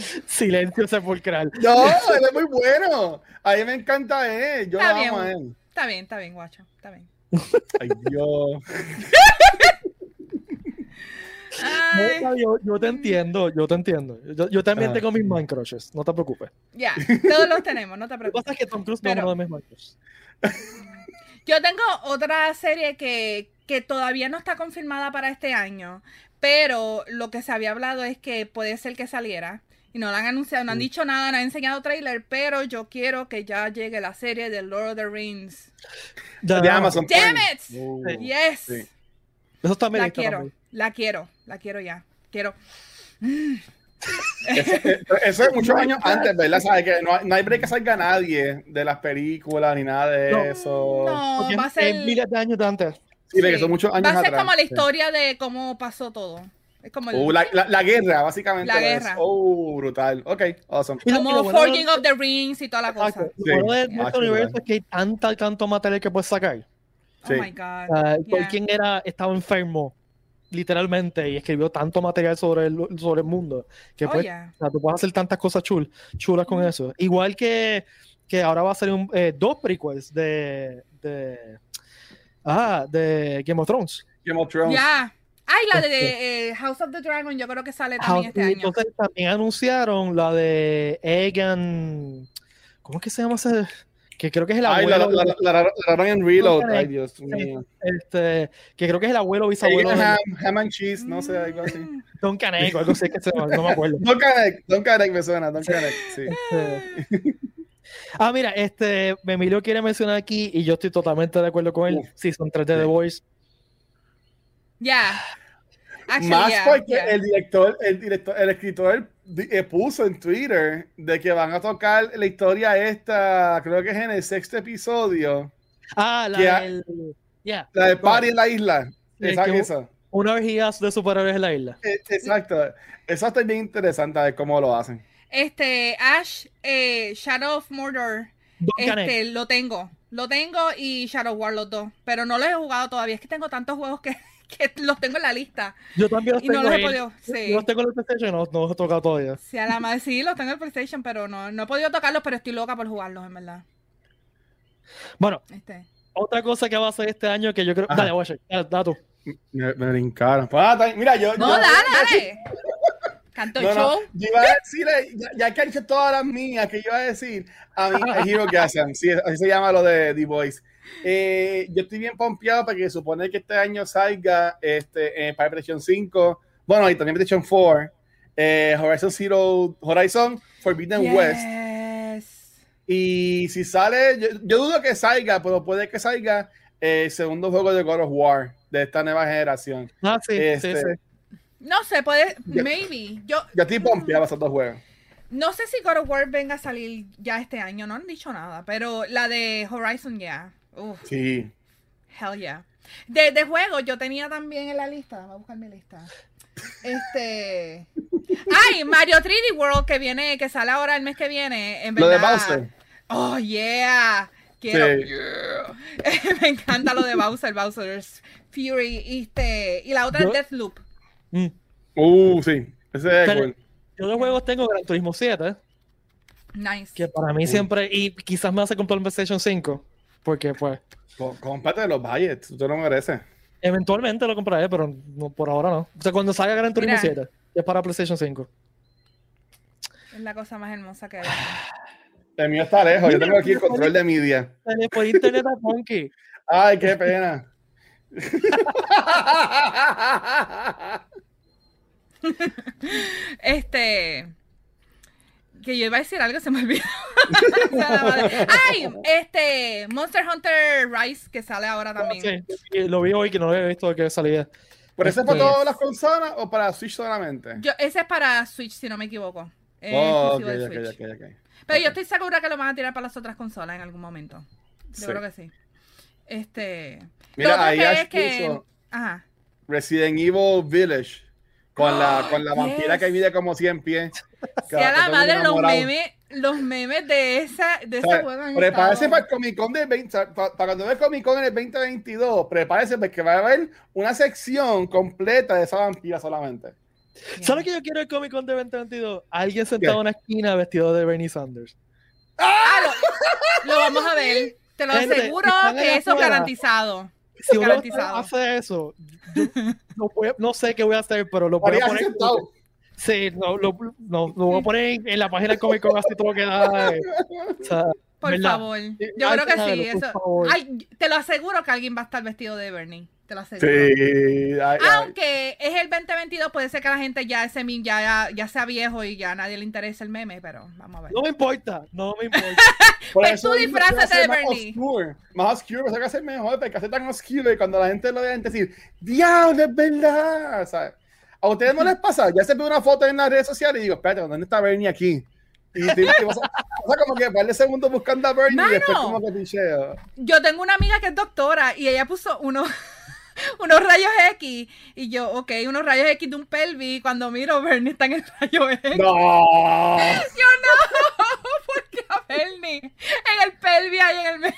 Silencio sepulcral. No, él es muy bueno. A mí me encanta él. Yo Está lo bien. amo a él. está bien, está bien, guacho. Está bien. Ay, Dios. Ay, No, yo, yo te entiendo, yo te entiendo. Yo, yo también Ah. tengo mis man crushes, no te preocupes. ya, todos los tenemos, no te Lo que preocupes. pasa es que Tom Cruise no es uno de mis man crushes. Yo tengo otra serie que, que todavía no está confirmada para este año, pero lo que se había hablado es que puede ser que saliera. Y no la han anunciado, no han dicho nada, no han enseñado trailer, pero yo quiero que ya llegue la serie de Lord of the Rings. De, De Amazon Damn it! Uh, Yes. sí. Eso está La quiero, también. la quiero, la quiero ya. Quiero. Eso, eso es muchos años antes, ¿verdad? ¿Sabes? Que no, hay- no hay break que salga nadie de las películas ni nada de No. eso. No, Porque va a es- ser. es miles de años de antes. Sí, sí. son muchos años Va a ser atrás. como la Sí. historia de cómo pasó todo. Es como el, Uh, la, la- la guerra, básicamente. La lo es. guerra. Oh, brutal. Ok, awesome. Y lo- y como bueno Forging of the Rings y toda la cosa. Sí. Lo bueno de Ah, este sí, universo es que hay tanta, tanto material que puedes sacar. Sí. Oh my God. Uh, Yeah. Tolkien era, estaba enfermo, literalmente, y escribió tanto material sobre el, sobre el mundo que Oh, pues, yeah. o sea, tú puedes hacer tantas cosas chul, chulas con Ujú. eso. Igual que, que ahora va a salir un, eh, dos prequels de, de, ah, de Game of Thrones. Game of Thrones. Ya. Ay, la de eh, House of the Dragon, yo creo que sale también How- este año. entonces también anunciaron la de Egan, ¿cómo es que se llama ese? Que creo que es el Ay, la, abuelo, la, la, la, la Ryan Reload. Ay, Dios mío. este, que creo que es el abuelo bisabuelo Ham, ham and cheese, no sé, algo así. Mm. Don Caneco, algo así que se llama, no me acuerdo. Don Canek, Don Canek me suena, Don Canek, sí. Este, Ah, mira, este, Emilio quiere mencionar aquí, y yo estoy totalmente de acuerdo con él, Uf. Season 3 de The Sí. Voice. Ya. Actually, Más yeah, porque yeah. el director, el director, el escritor eh, puso en Twitter de que van a tocar la historia esta, creo que es en el sexto episodio, Ah, la Ya. del... la de Party en la isla. Sí, Esa, que- esa. una orgía de superhéroes en la isla. Eh, Exacto. Eso está bien interesante a ver cómo lo hacen. Este, Ash, eh, Shadow of Mordor, este, lo tengo. Lo tengo y Shadow War los dos. Pero no los he jugado todavía. Es que tengo tantos juegos que, que los tengo en la lista. Yo también los Y no tengo los he podido. Yo Sí. los tengo en la PlayStation y no, no los he tocado todavía. Sí, a la madre, sí, los tengo en el PlayStation, pero no, no he podido tocarlos, pero estoy loca por jugarlos, en verdad. Bueno, Este. otra cosa que va a hacer este año que yo creo... Ajá. Dale, Washer, dale, da tú. Me, me brincaron. Pues, ah, mira, yo. No, yo- dale, dale. Canto el No, no, show. yo iba a decir, ya, ya que han dicho todas las mías, que yo iba a decir, a mí, a Hero Gasm, sí, así se llama lo de The Voice. Eh, yo estoy bien pompeado porque supone que este año salga este, eh, para PlayStation 5, bueno, y también PlayStation 4, eh, Horizon Zero, Horizon Forbidden West. Y si sale, yo, yo dudo que salga, pero puede que salga eh, el segundo juego de God of War de esta nueva generación. Ah, sí, Este, sí, sí. No sé, puede, Yo- maybe. Yo Yo estoy pompeado para esos dos juegos. no sé si God of War venga a salir ya este año, no han dicho nada, pero la de Horizon ya. Uf, Sí. hell yeah. De, de juego yo tenía también en la lista, voy a buscar mi lista. Este. Ay, Mario 3D World que viene, que sale ahora el mes que viene. En Lo de. Bowser. Oh, yeah. Quiero. Sí. Yeah. Me encanta lo de Bowser, Bowser's Fury. y Este, y la otra Yo- es Deathloop. Mm. Uh, sí. Ese es cool. Yo de juegos tengo Gran Turismo 7, Nice. que para mí siempre, y quizás me hace comprar un PlayStation 5, porque pues Cómprate los budgets, tú te lo mereces. eventualmente lo compraré, pero no, por ahora no. O sea, cuando salga Gran Turismo Mira. 7, es para PlayStation 5. Es la cosa más hermosa que hay. El mío está lejos, yo tengo aquí el control de media. Por internet a Funky. Ay, qué pena. este. Que yo iba a decir algo, se me olvidó. Ay, este. Monster Hunter Rise, que sale ahora también. Sí, lo vi hoy que no lo había visto que salía. ¿Pero ese es para todas las consolas o para Switch solamente? Yo, ese es para Switch, si no me equivoco. oh, okay, okay, Pero yo estoy segura que lo van a tirar para las otras consolas en algún momento. Yo creo que sí. Este. Mira, ahí es que... Ajá. Resident Evil Village. Con, la, con la vampira que mide como 100 pies. Sí, a la madre, los memes, los memes de esa, de ese juego. Prepárese para el Comic Con del 20, para, cuando ve el Comic Con en el 2022, prepárese porque va a haber una sección completa de esa vampira solamente. ¿Sabes que yo quiero el Comic Con de 2022? Alguien sentado en una esquina vestido de Bernie Sanders. ¡Ah! Lo, vamos a ver. Te lo aseguro que eso es garantizado si uno hace eso, no, sé qué voy a hacer, pero lo voy a poner. Sí, no, lo, no, lo voy a poner en la página del Comic Con así todo queda. Eh, por favor. Yo creo que sí. Eso. te lo aseguro que alguien va a estar vestido de Bernie. Te lo aseguro. Sí, Aunque es el 2022, puede ser que la gente ya ese ya, ya, sea viejo y ya a nadie le interese el meme, pero vamos a ver. No me importa, no me importa. pues tú disfrazate de Bernie. Más oscuro, más oscuro, que hacer mejor, porque hace tan oscuro y cuando la gente lo vea, decir, diablo, es verdad. ¿sabes? ¿A ustedes no les pasa? Ya se ve una foto en las redes sociales y digo, espérate, ¿dónde está Bernie aquí? Y te, vas a, como que par de segundos buscando a Bernie y después como que picheo. Yo tengo una amiga que es doctora y ella puso uno unos rayos X. Y yo, ok, unos rayos X de un pelvis. Cuando miro, Bernie está en el rayo X. No. Yo no. Porque a Bernie en el pelvis y en el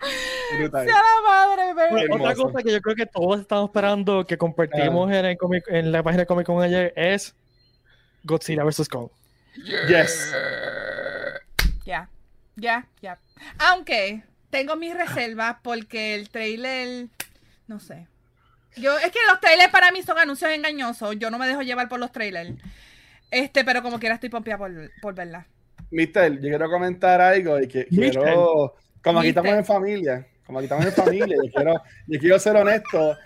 Sea la madre, Bernie. Otra cosa que yo creo que todos estamos esperando que compartimos ah. en, el en la página de Comic Con ayer es Godzilla vs. Kong. Yes. Ya, ya, ya. Aunque tengo mis reservas porque el trailer no sé. Yo, es que los trailers para mí son anuncios engañosos. Yo no me dejo llevar por los trailers. Este, pero como quiera estoy pompeada por, por verla. Mister, yo quiero comentar algo y que quiero. Como aquí estamos en familia. Como aquí estamos en familia, yo quiero, yo quiero ser honesto.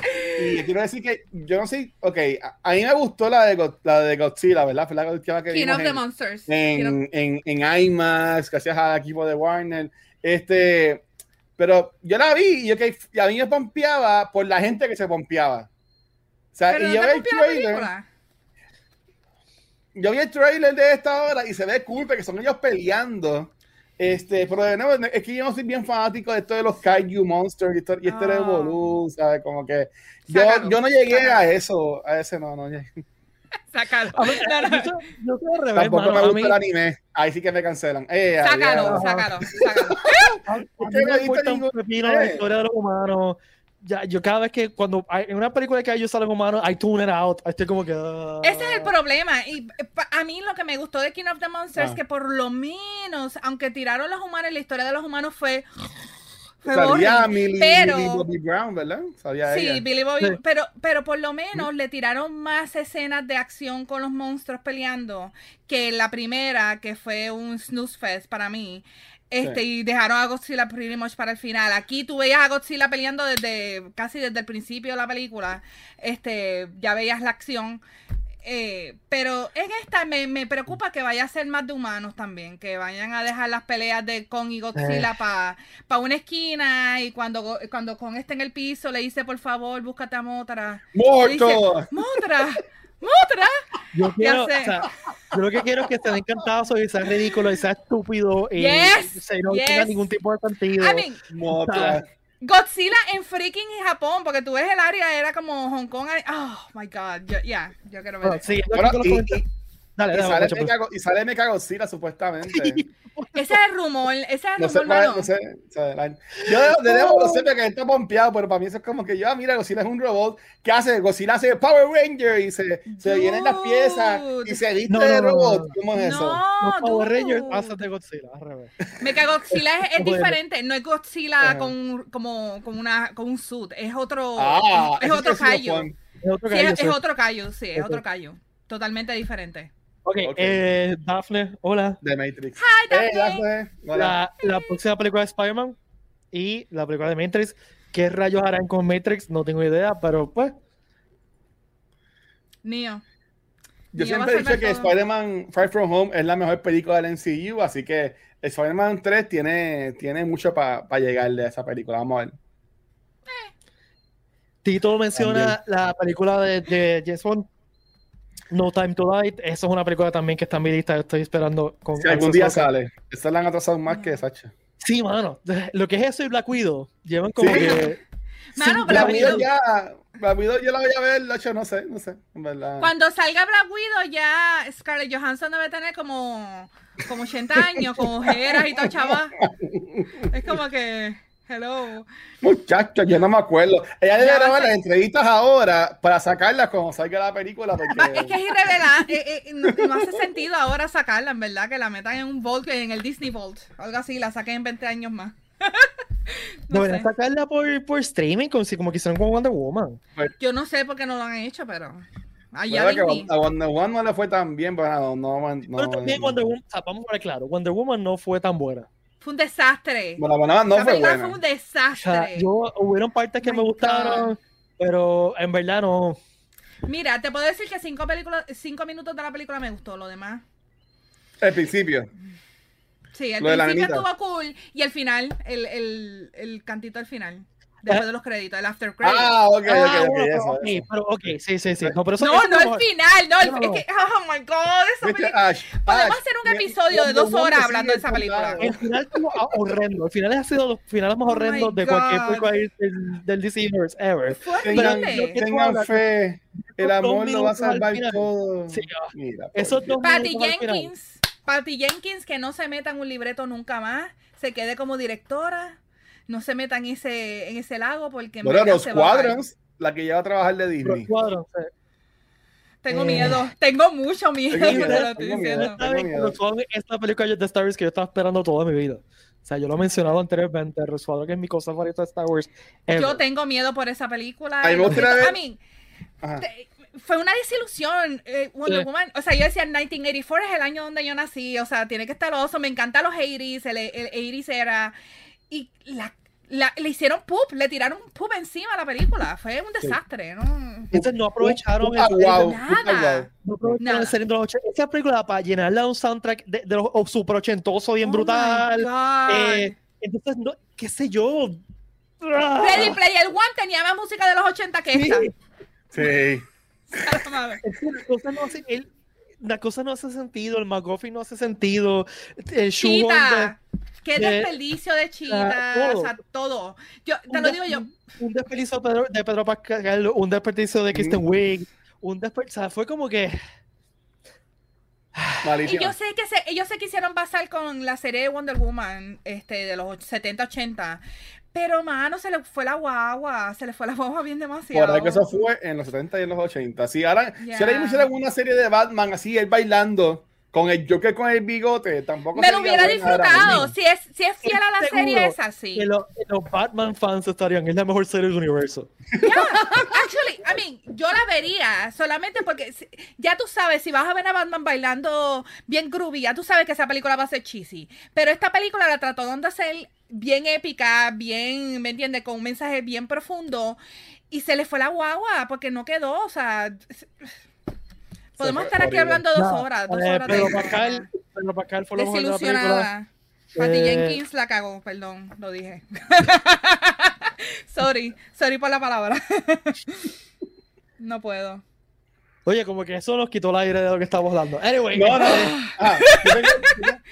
Y quiero decir que yo no sé, ok, a, mí me gustó la de, la de Godzilla, ¿verdad? Fue la última que King of the Monsters. En, en, en, IMAX, gracias al equipo de Warner. Este, pero yo la vi y, okay, a mí me pompeaba por la gente que se pompeaba. O sea, y yo vi el trailer. Yo vi el trailer de esta hora y se ve cool porque son ellos peleando. Este, pero de nuevo, es que yo no soy bien fanático de esto de los Kaiju Monsters y, esto, y este oh. ¿sabes? Como que yo, yo no llegué a eso, a ese no, no llegué. Sácalo. no, no. Yo, yo soy al revés, Tampoco mano, me gusta mí... el anime. Ahí sí que me cancelan. Eh, sácalo, sácalo, sácalo, ¿Por qué me gusta un pepino la historia de los humanos? Ya, yo cada vez que cuando hay, en una película que ellos salen humanos, I tune it out. Estoy como que. Uh... Ese es el problema. Y a mí lo que me gustó de King of the Monsters es ah. que por lo menos, aunque tiraron los humanos, la historia de los humanos fue Salía Millie, pero, Bobby Brown, ¿verdad? sí, Billy Bobby, Pero, pero por lo menos le tiraron más escenas de acción con los monstruos peleando que la primera, que fue un snooze fest para mí. Este, y dejaron a Godzilla pretty much para el final. Aquí tú veías a Godzilla peleando desde casi desde el principio de la película. Este, ya veías la acción. Eh, pero en esta me, me, preocupa que vaya a ser más de humanos también, que vayan a dejar las peleas de Kong y Godzilla eh. para una esquina y cuando, cuando Kong está en el piso le dice por favor búscate a Motra. ¡Motra! ¡Motra! ¡Motra! Yo, quiero, o sea, yo lo que quiero es que esté encantado y sea ridículo y sea estúpido y no tenga ningún tipo de sentido. Godzilla en freaking Japón, porque tú ves el área, era como Hong Kong. Oh my god, ya, yeah, yo quiero ver. sí, bueno, y, Dale, y, sale mecha, Mecha, y sale Mecha Godzilla, supuestamente. ese es el rumor, ese es el no rumor. Sé, no sé, o sea, yo de debo no sé que está pompeado, pero para mí eso es como que yo, ah, mira, Godzilla es un robot. ¿Qué hace? Godzilla hace Power Ranger y se, se vienen las piezas y se viste no, de robot. ¿Cómo es eso? No, Power Rangers pasa de Godzilla, al revés. Mecha Godzilla es, es diferente, no es Godzilla con, como, con, una, con un suit, es otro, ah, es, otro callo. Es otro callo, sí, es, otro callo, sí, es otro callo. Totalmente diferente. Ok, Eh, Daphne, hola. De Matrix. Hi, Daphne. La, la, próxima película de Spider-Man y la película de Matrix. ¿Qué rayos harán con Matrix? No tengo idea, pero pues. Neo. Yo Neo siempre he dicho que. Spider-Man Far From Home es la mejor película del MCU, así que Spider-Man 3 tiene, tiene mucho para llegarle a esa película. Vamos a ver. Tito menciona la película de, de James Bond, No Time to Die. Esa es una película también que está en mi lista. Estoy esperando con Si algún día sale. Esta la han atrasado más que Sacha. Sí, mano. Lo que es eso y Black Widow llevan como Sí. que. Mano, Black La Widow. Ya, la Widow yo la voy a ver, Lacho, no sé, no sé, en verdad. Cuando salga Black Widow, ya Scarlett Johansson debe tener como, como 80 años, con ojeras y todo, chaval. Es como que, hello. Muchachos, yo no me acuerdo. Ella debe grabar las entrevistas ahora para sacarlas cuando salga la película. Es que es irrevelable, eh, eh, no, no hace sentido ahora sacarla, en verdad, que la metan en un Vault, en el Disney Vault, algo así, la saquen en 20 años más. No Deberían sacarla por, por streaming, como, si, como que hicieron con Wonder Woman. Yo no sé por qué no lo han hecho, pero allá Verdad que a Wonder Woman no le fue tan bien, pero no, no, no, Pero también no. Wonder Woman, vamos a ver claro, Wonder Woman no fue tan buena. Fue un desastre. Bueno, la buena no la fue película buena. fue un O sea, desastre. yo, hubieron partes que My me gustaron, pero en verdad no. Mira, te puedo decir que cinco películas, cinco minutos de la película me gustó, lo demás. Al principio. Sí, Lo la principio estuvo cool y al final, el, el, el cantito al final. Después de los créditos, el after credit. Ah, ok, ok, Ah, ok, bueno, pero, eso, pero ok, sí, sí, sí. No, pero eso, no, eso no el final, no, el, No, es que, oh my god, esa. Ash, Podemos Ash, hacer un episodio de dos horas hablando de esa película. El final estuvo horrendo. El final ha sido los finales más Oh horrendos de cualquier película del, del DC Universe ever. Tengan, tengan fe, el amor lo va a salvar todo. Sí, ah. Mira, Esos dos Patty. Jenkins, Patty Jenkins, que no se meta en un libreto nunca más, se quede como directora, no se meta en ese, en ese lago porque en Bueno, los a. Quadrons, la que lleva a trabajar de Los Disney. cuadros, sí. Tengo Eh. miedo, tengo mucho miedo, Tengo te miedo, lo estoy tengo miedo. diciendo. ¿Saben? miedo. Los Squadron es la película de Star Wars que yo estaba esperando toda mi vida. O sea, yo lo he mencionado anteriormente. Squadron que es mi cosa favorita de Star Wars. ever. Yo tengo miedo por esa película. A mí ver- I mean, Ajá. te- fue una desilusión. eh, Wonder Sí. Woman, o sea, yo decía 1984 es el año donde yo nací, o sea, tiene que estar oso. Me encantan los 80s, el, el 80s era. Y la, la- le hicieron poop, le tiraron poop encima a la película. Fue un desastre, ¿no? Entonces no aprovecharon el- wow, Nada. wow. No aprovecharon Nada. el de los 80. Esa película para llenarla de un soundtrack de, de los o super ochentoso, bien Oh brutal. my God. Eh, entonces, no, qué sé yo. Ready Player One tenía más música de los 80 que esta. Sí. Sí. La cosa no hace, el- la cosa no hace sentido, el McGuffin no hace sentido, el Chita. Qué de- desperdicio de chita. todo. O sea, todo. Yo, te lo digo yo. Un, desperdicio de Pedro, de Pedro Pascal, un desperdicio de Kristen Wiig, un desperdicio, o sea, fue como que Y yo sé que se, ellos se quisieron basar con la serie de Wonder Woman este, de los 70-80. Pero, mano, se le fue la guagua. Se le fue la guagua bien demasiado. Por que eso fue en los 70 y en los 80. Si ahora, Ya. si ahora mismo hicieran una serie de Batman así, él bailando, con el Joker con el bigote, tampoco Me lo hubiera disfrutado. Si es, si es fiel a la Seguro serie, es así. que lo- que los Batman fans estarían, es la mejor serie del universo. Actually, I mean, yo la vería solamente porque si- ya tú sabes, si vas a ver a Batman bailando bien groovy, ya tú sabes que esa película va a ser cheesy. Pero esta película la trató de hacer bien épica, bien, ¿me entiendes? Con un mensaje bien profundo. Y se le fue la guagua porque no quedó, o sea... Podemos estar aquí horrible. hablando dos horas, dos eh, horas Pedro de- Pascal, Pedro Pascal fue lo mejor de la película. Desilusionada. Patty Eh, Jenkins la cagó, perdón, lo dije. sorry, sorry por la palabra. no puedo. Oye, como que eso nos quitó el aire de lo que estamos hablando. Anyway, No, no. eh, Ah, yo tengo,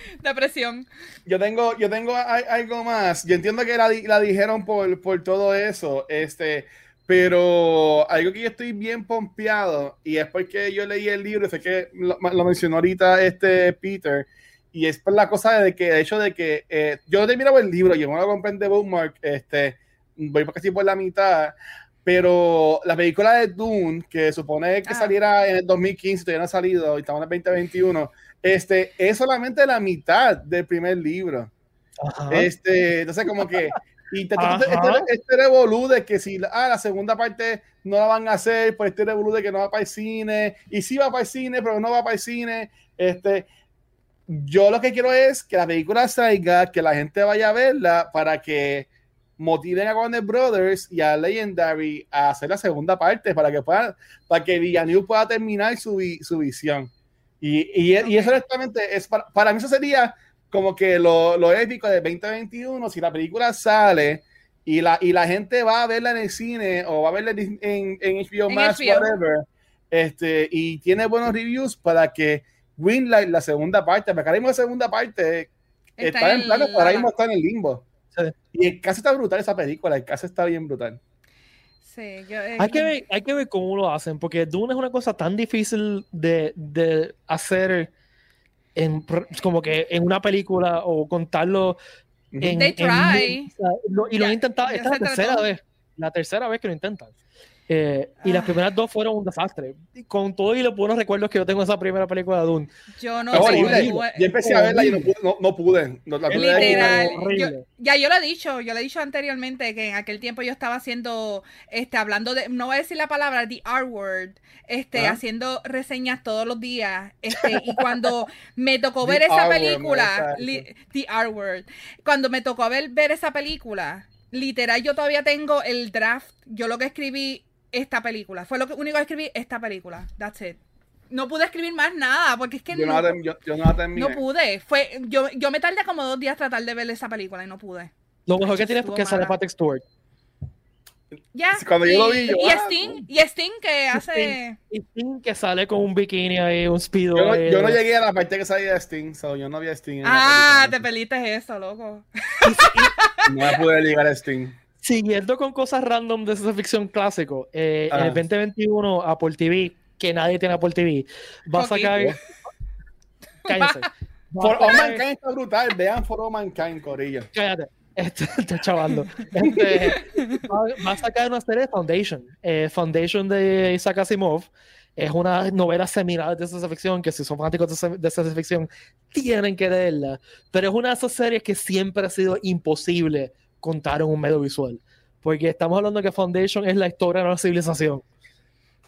Depresión. yo tengo, yo tengo a- algo más. Yo entiendo que la, la dijeron por, por todo eso, este, pero algo que yo estoy bien pompeado y es porque yo leí el libro, sé que lo, lo mencionó ahorita este Peter, y es por la cosa de que, de hecho, de que eh, yo terminaba el libro, yo me lo compré en The Bookmark, este, voy casi por la mitad, pero la película de Dune, que supone que Ah. saliera en el 2015, todavía no ha salido, y estamos en el 2021, este, es solamente la mitad del primer libro. ajá. Este, entonces como que y te, este, este revolú de que si ah, la segunda parte no la van a hacer, pues este revolú de que no va para el cine, y sí va para el cine, pero no va para el cine, este, yo lo que quiero es que la película salga, que la gente vaya a verla para que motiven a Warner Brothers y a Legendary a hacer la segunda parte para que puedan, para que Villeneuve pueda terminar su, su visión. Y, y, y, eso honestamente es para, para, mí eso sería como que lo, lo, épico de 2021 si la película sale y la, y la gente va a verla en el cine o va a verla en, en, en HBO Max, whatever, este, y tiene buenos reviews para que Winlight la segunda parte, porque ahora mismo la segunda parte está, está en, en plano, ahora mismo está en el limbo. Y el caso está brutal esa película, el caso está bien brutal. Sí, yo, eh, hay, que ver, hay que ver cómo lo hacen, porque Dune es una cosa tan difícil de, de hacer en, como que en una película o contarlo. En, They try. En, lo, y lo han intentado, esta es la tercera vez, la tercera vez que lo intentan. Eh, y las primeras dos fueron un desastre. Con todo y los buenos recuerdos que yo tengo de esa primera película de Dune. Yo no sé. Horrible. Yo empecé a verla y no pude. No, no pude. La Literal. Yo, ya yo lo he dicho, yo lo he dicho anteriormente que en aquel tiempo yo estaba haciendo, este, hablando de, no voy a decir la palabra, the R word, este, ¿Ah? haciendo reseñas todos los días. Este, y cuando me tocó ver esa película, the R word, cuando me tocó ver, ver esa película, literal, yo todavía tengo el draft. Yo lo que escribí esta película. Fue lo único que escribí esta película. That's it. No pude escribir más nada, porque es que yo no, no, yo, yo no, terminé. no pude. Fue, yo, yo me tardé como dos días tratar de ver esa película y no pude. Lo mejor que tiene es que sale Patrick Stewart. Ya. Cuando y, yo lo vi, yo, y, ah, Sting, y Sting que hace. Y Sting que sale con un bikini ahí, un speedo. Yo, no, ahí, yo no llegué a la parte que salía de Sting, so yo no vi a Sting. En ah, te peliste eso, loco. no me pude ligar a Sting. Siguiendo con cosas random de ciencia ficción clásico, eh, en el 2021 Apple TV, que nadie tiene Apple TV, va a sacar. Cállense. For All Mankind está brutal. Vean For All Mankind, Corillo. Cállate. Este, está chavando. Este, va, va, a sacar una serie de Foundation. Eh, Foundation de Isaac Asimov. Es una novela seminal de ciencia ficción que si son fanáticos de, de ciencia ficción tienen que leerla. Pero es una de esas series que siempre ha sido imposible contar en un medio visual. Porque estamos hablando que Foundation es la historia de la civilización.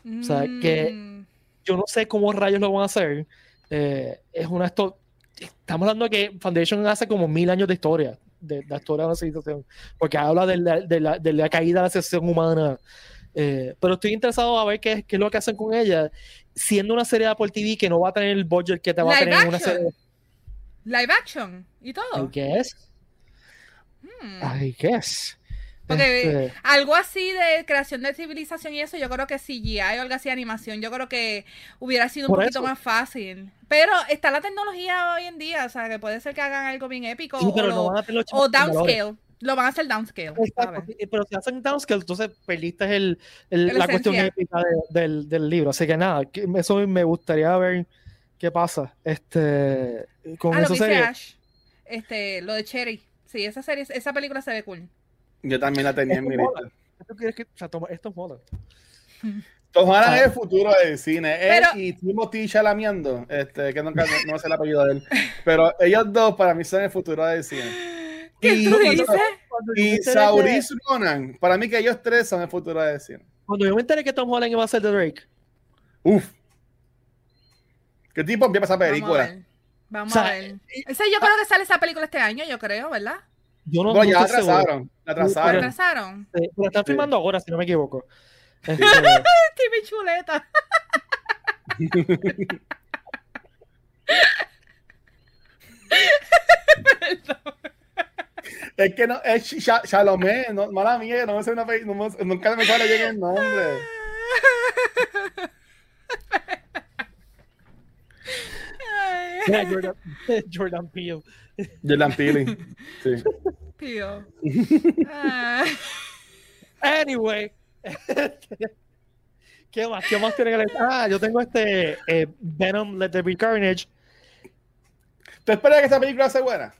Mm. O sea, que yo no sé cómo rayos lo van a hacer. Eh, es una esto estamos hablando que Foundation hace como mil años de historia, de, de la historia de la civilización, porque habla de la, de la, de la caída de la civilización humana. Eh, pero estoy interesado a ver qué, qué, es lo que hacen con ella, siendo una serie de Apple TV que no va a tener el budget que te va Live a tener action. una serie. Live action y todo. I guess. Hmm. I guess. Porque Este, algo así de creación de civilización y eso, yo creo que CGI o algo así de animación, yo creo que hubiera sido un Por poquito eso. más fácil. Pero está la tecnología hoy en día, o sea, que puede ser que hagan algo bien épico sí, o, lo- van a downscale. Lo van a hacer downscale. Exacto, pero si hacen downscale, entonces perdiste el, el- El la cuestión épica de- del, del libro. Así que nada, eso me gustaría ver qué pasa este, con Ah, lo esa que dice serie. Ash. Este, lo de Cherry. Sí, esa serie, esa película se ve cool. Yo también la tenía en mi lista. ¿Tú quieres que, o sea, toma, esto es moda. Tom Hanks Ah. es el futuro del cine. Él Pero- y Timothy Chalameando, este, que nunca, no, no sé el apellido de él. Pero ellos dos para mí son el futuro del cine. ¿Qué Y- tú dices? Y Saoirse Ronan, para mí que ellos tres son el futuro del cine. Cuando yo me enteré que Tom Holland iba a ser de Drake, Uf. ¿Qué tipo empieza esa Vamos a película? Vamos O sea, a ver. Esa, yo creo que sale esa película este año, yo creo, ¿verdad? yo no, ya la atrasaron. La ¿La atrasaron. atrasaron? Sí, pero están Sí. filmando ahora, si no me equivoco. Este, Timmy Chuleta. Es que no, es Ch- Chalomé, no, mala mía, no me sé una no me- nunca me sale bien el nombre. Ay, mira, Jordan, Jordan Peele. Jordan Peele. Sí. Pío. Ah, Anyway. ¿Qué más? ¿Qué más tiene que leer? Ah, yo tengo este eh, Venom Let There Be Carnage. ¿Tú esperas que esta película sea buena?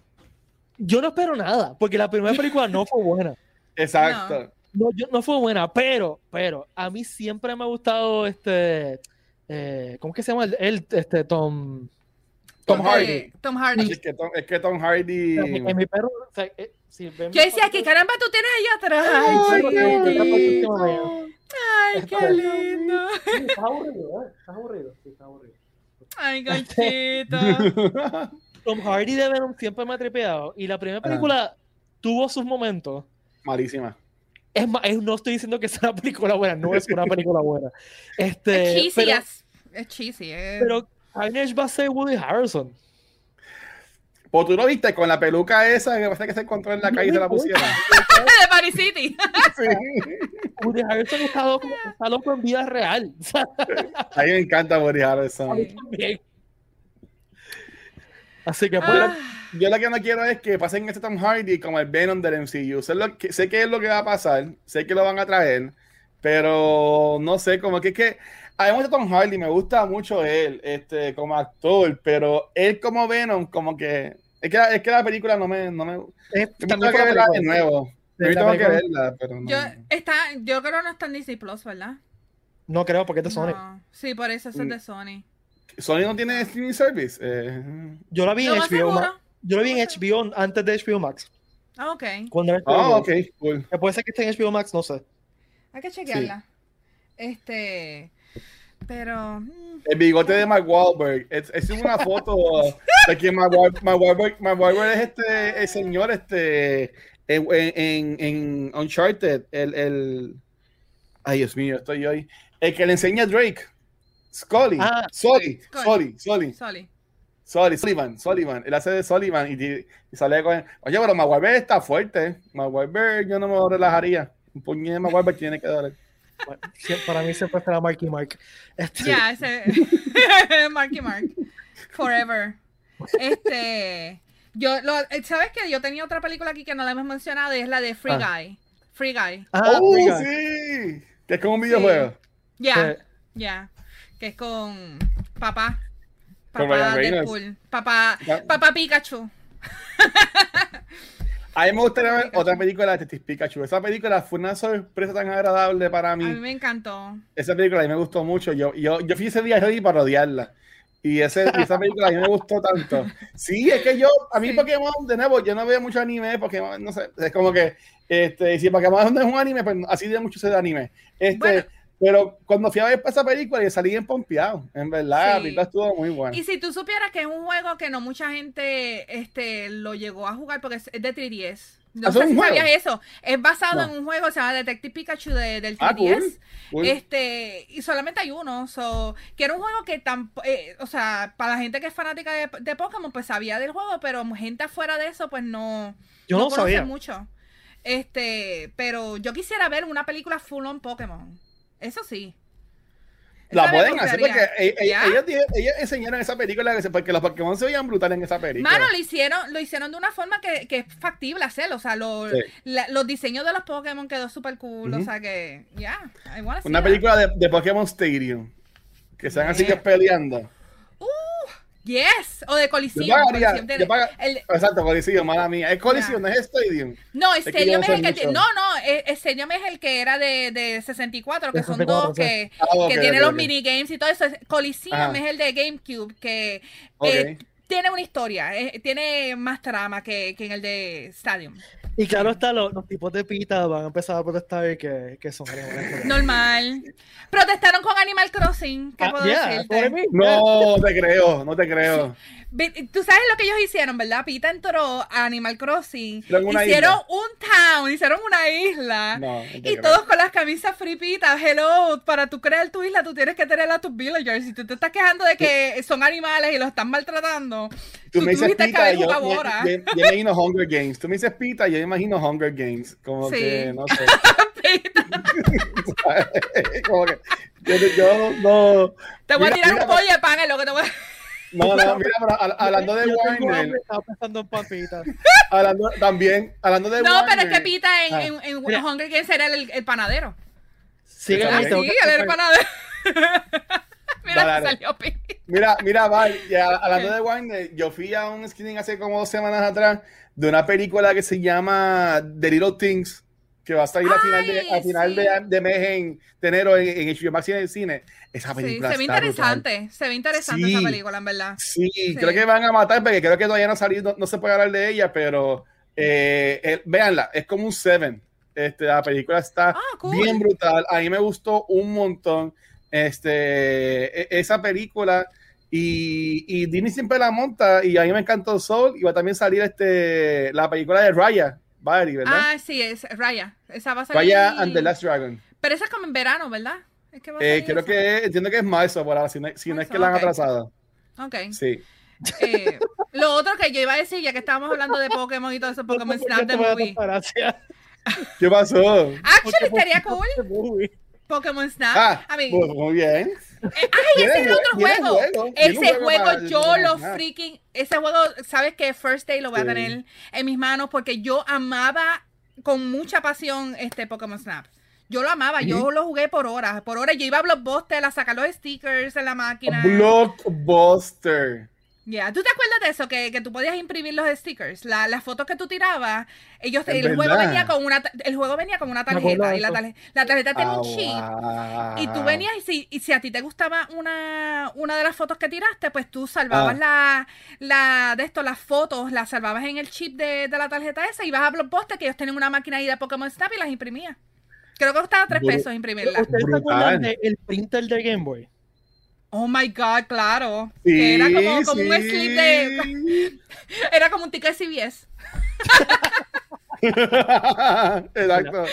Yo no espero nada, porque la primera película no fue buena. Exacto. No, yo- no fue buena, pero, pero, a mí siempre me ha gustado este. eh, ¿Cómo es que se llama? El, el, este Tom. Tom Hardy. Tom Hardy. Es que Tom, es que Tom Hardy. En mi perro. o sea, eh, si ven Yo decía que caramba tú tienes allá atrás. Ay, que sistema de- Ay, qué lindo. Sí, Estás aburrido, ¿eh? Estás aburrido. Sí, estás aburrido. Ay, conchito. Tom Hardy de Venom siempre me ha tripeado. Y la primera película tuvo sus momentos. Malísima. Es, no estoy diciendo que sea una película buena, no es una película buena. Este, es cheesy, pero, es, es cheesy. Pero Carnage va a ser Woody Harrelson. Pues tú lo viste con la peluca esa que pasa que se encontró en la calle y se la pusieron. de Paris City. sí. Woody Harrelson está loco, está loco en vida real. a mí me encanta Woody Harrelson. Así que pues, ah. yo lo que no quiero es que pasen este Tom Hardy como el Venom del MCU. Sé, lo que, sé que es lo que va a pasar, sé que lo van a traer, pero no sé, como que es que a mí me Tom Hardy, me gusta mucho él este, como actor, pero él como Venom, como que es que, es que la película no me... No me es, tengo que verla de nuevo. Yo tengo que verla, pero no. Yo, está, yo creo que no está en Disney Plus, ¿verdad? No creo, porque es de Sony. Sí, por eso es de mm. Sony. Sony no tiene streaming service. Eh. Yo la vi en HBO Max. Yo la vi en HBO antes de HBO Max. Ah, ok. Cuando era ah, ok, cool. Puede ser que esté en HBO Max, no sé. Hay que chequearla. Este. Pero. Mm. El bigote de Mark Wahlberg. Es, es una foto de que Mark, Wahlberg, Mark Wahlberg es este el señor este en, en, en Uncharted. El, el. Ay, Dios mío, estoy hoy. El que le enseña a Drake. Scully. Ah, Scully. Scully. Scully. Scully. Scully. Sullivan, Sullivan, él hace de Sullivan y, y sale con. Oye, pero Maguire está fuerte. Maguire yo no me relajaría. Un puñet de Maguire tiene que para mí siempre será Marky Mark. Este... Ya, ese. Marky Mark. Forever. Este. Yo, lo, ¿sabes qué? Yo tenía otra película aquí que no la hemos mencionado y es la de Free ah. Guy. Free Guy. Ah, oh, sí. Que es como un videojuego. Ya, ya que es con papá. Papá Deadpool. Papá, papá Pikachu. A mí me gustaría ver otra película de Tetis Pikachu. Esa película fue una sorpresa tan agradable para mí. A mí me encantó. Esa película a mí me gustó mucho. Yo, yo, yo fui ese día ready para rodearla. Y ese, esa película a mí me gustó tanto. Sí, es que yo, a mí Pokémon, de nuevo, yo no veo mucho anime, porque no sé, es como que, este, si Pokémon no es un anime, pues así de mucho ese de anime. Este, pero cuando fui a ver esa película, yo salí empompeado. En verdad, la película estuvo muy buena. Y si tú supieras que es un juego que no mucha gente este, lo llegó a jugar porque es de 3DS. No sé si sabías eso. Es basado en un juego, se llama Detective Pikachu de, del 3DS. Ah, este, y solamente hay uno. So, que era un juego que tan, eh, o sea, para la gente que es fanática de, de, Pokémon, pues sabía del juego, pero gente afuera de eso, pues no, yo no, sabía mucho. Este, pero yo quisiera ver una película full on Pokémon. Eso sí. La pueden hacer porque e-, e-, ellos, ellos, enseñaron esa película porque los Pokémon se veían brutales en esa película. Mano, lo hicieron, lo hicieron de una forma que, que es factible hacerlo. O sea, los diseños de los Pokémon quedó súper cool. O sea que, ya. una película de, de, Pokémon Stadium. Que sean así que peleando. Yes, o de colisión. exacto, colisión, mala mía. Es colisión, no es Stadium. No, Stadium es, el que No, no, Stadium es el que era de, de 64, que son dos que, ah, que tiene los minigames y todo eso. Colisión es el de GameCube, que eh, tiene una historia, eh, tiene más trama que, que en el de Stadium. Y claro está, los, tipos de pita van a empezar a protestar que, que son Normal. Protestaron con Animal Crossing. ¿Qué ah, puedo decirte? No te creo, no te creo. Tú sabes lo que ellos hicieron, ¿verdad? Pita entró a Animal Crossing. Hicieron un town, hicieron una isla. y todos con las camisas fripitas. Hello, para tú crear tu isla, tú tienes que tener a tus villagers. Si tú te estás quejando de que son animales y los están maltratando, tú, me dices pita, yo, yo, yo, imagino Hunger Games. Tú me dices pita, yo me imagino Hunger Games. Como que, no sé. como que, yo, no. Te voy a tirar un pollo de pan, es lo que te voy a. No, no, mira, pero hablando de Warner. Estaba pensando en papitas. hablando también, hablando de No, pero es que Pita en, ah. en, en Hunger Games era el, el panadero. Sí, sí, él era el panadero. mira, dale, salió Pita. Mira, mira, Val, hablando de Warner, yo fui a un screening hace como dos semanas atrás de una película que se llama The Little Things que va a salir a final de, a final de, de, mes en, de enero en, en HBO Max en el cine. Esa película sí, se ve interesante, se ve interesante esa película, en verdad. Sí, creo que van a matar porque creo que todavía no ha salido, no, se puede hablar de ella, pero eh, eh, véanla, es como un Seven. Este, la película está ah, bien brutal. A mí me gustó un montón este, e, esa película. Y, y Disney siempre la monta y a mí me encantó Soul y va a también salir este, la película de Raya Valerie, ¿verdad? Ah, sí, es Raya. Esa va a salir. Raya and the Last Dragon. Pero esa es como en verano, ¿verdad? Es que va a Eh, salir creo esa. que entiendo que es marzo, por ahora, si no, si no es Marzo, que la han atrasado. Ok. Sí. Eh, lo otro que yo iba a decir, ya que estábamos hablando de Pokémon y todo eso, Pokémon Snap a Movie. ¿Qué pasó? Actually, estaría cool. Pokémon Snap. Ah, I mean, pues, muy bien. ay, ese es el otro juego. Ese juego yo lo freaking. Ese juego, ¿sabes qué? First Day lo voy a tener en mis manos porque yo amaba con mucha pasión este Pokémon Snap. Yo lo amaba, yo lo jugué por horas, por horas. Yo iba a Blockbuster a sacar los stickers en la máquina. Blockbuster. Ya, ¿tú te acuerdas de eso? Que, que tú podías imprimir los stickers, la- las fotos que tú tirabas, ellos el juego venía con una el juego venía con una tarjeta de y la, eso. tarje- la tarjeta tenía Ah, un chip wow. y tú venías y si, y si a ti te gustaba una, una de las fotos que tiraste, pues tú salvabas Ah. la, la de esto, las fotos, las salvabas en el chip de, de la tarjeta esa y ibas a Blockbuster que ellos tenían una máquina ahí de Pokémon Snap y las imprimías. Creo que costaba tres pesos imprimirla. ¿Ustedes se acuerdan del printer de Game Boy? Oh my god, claro. Sí, que era como, como un slip de. Era como un ticket CBS. Exacto.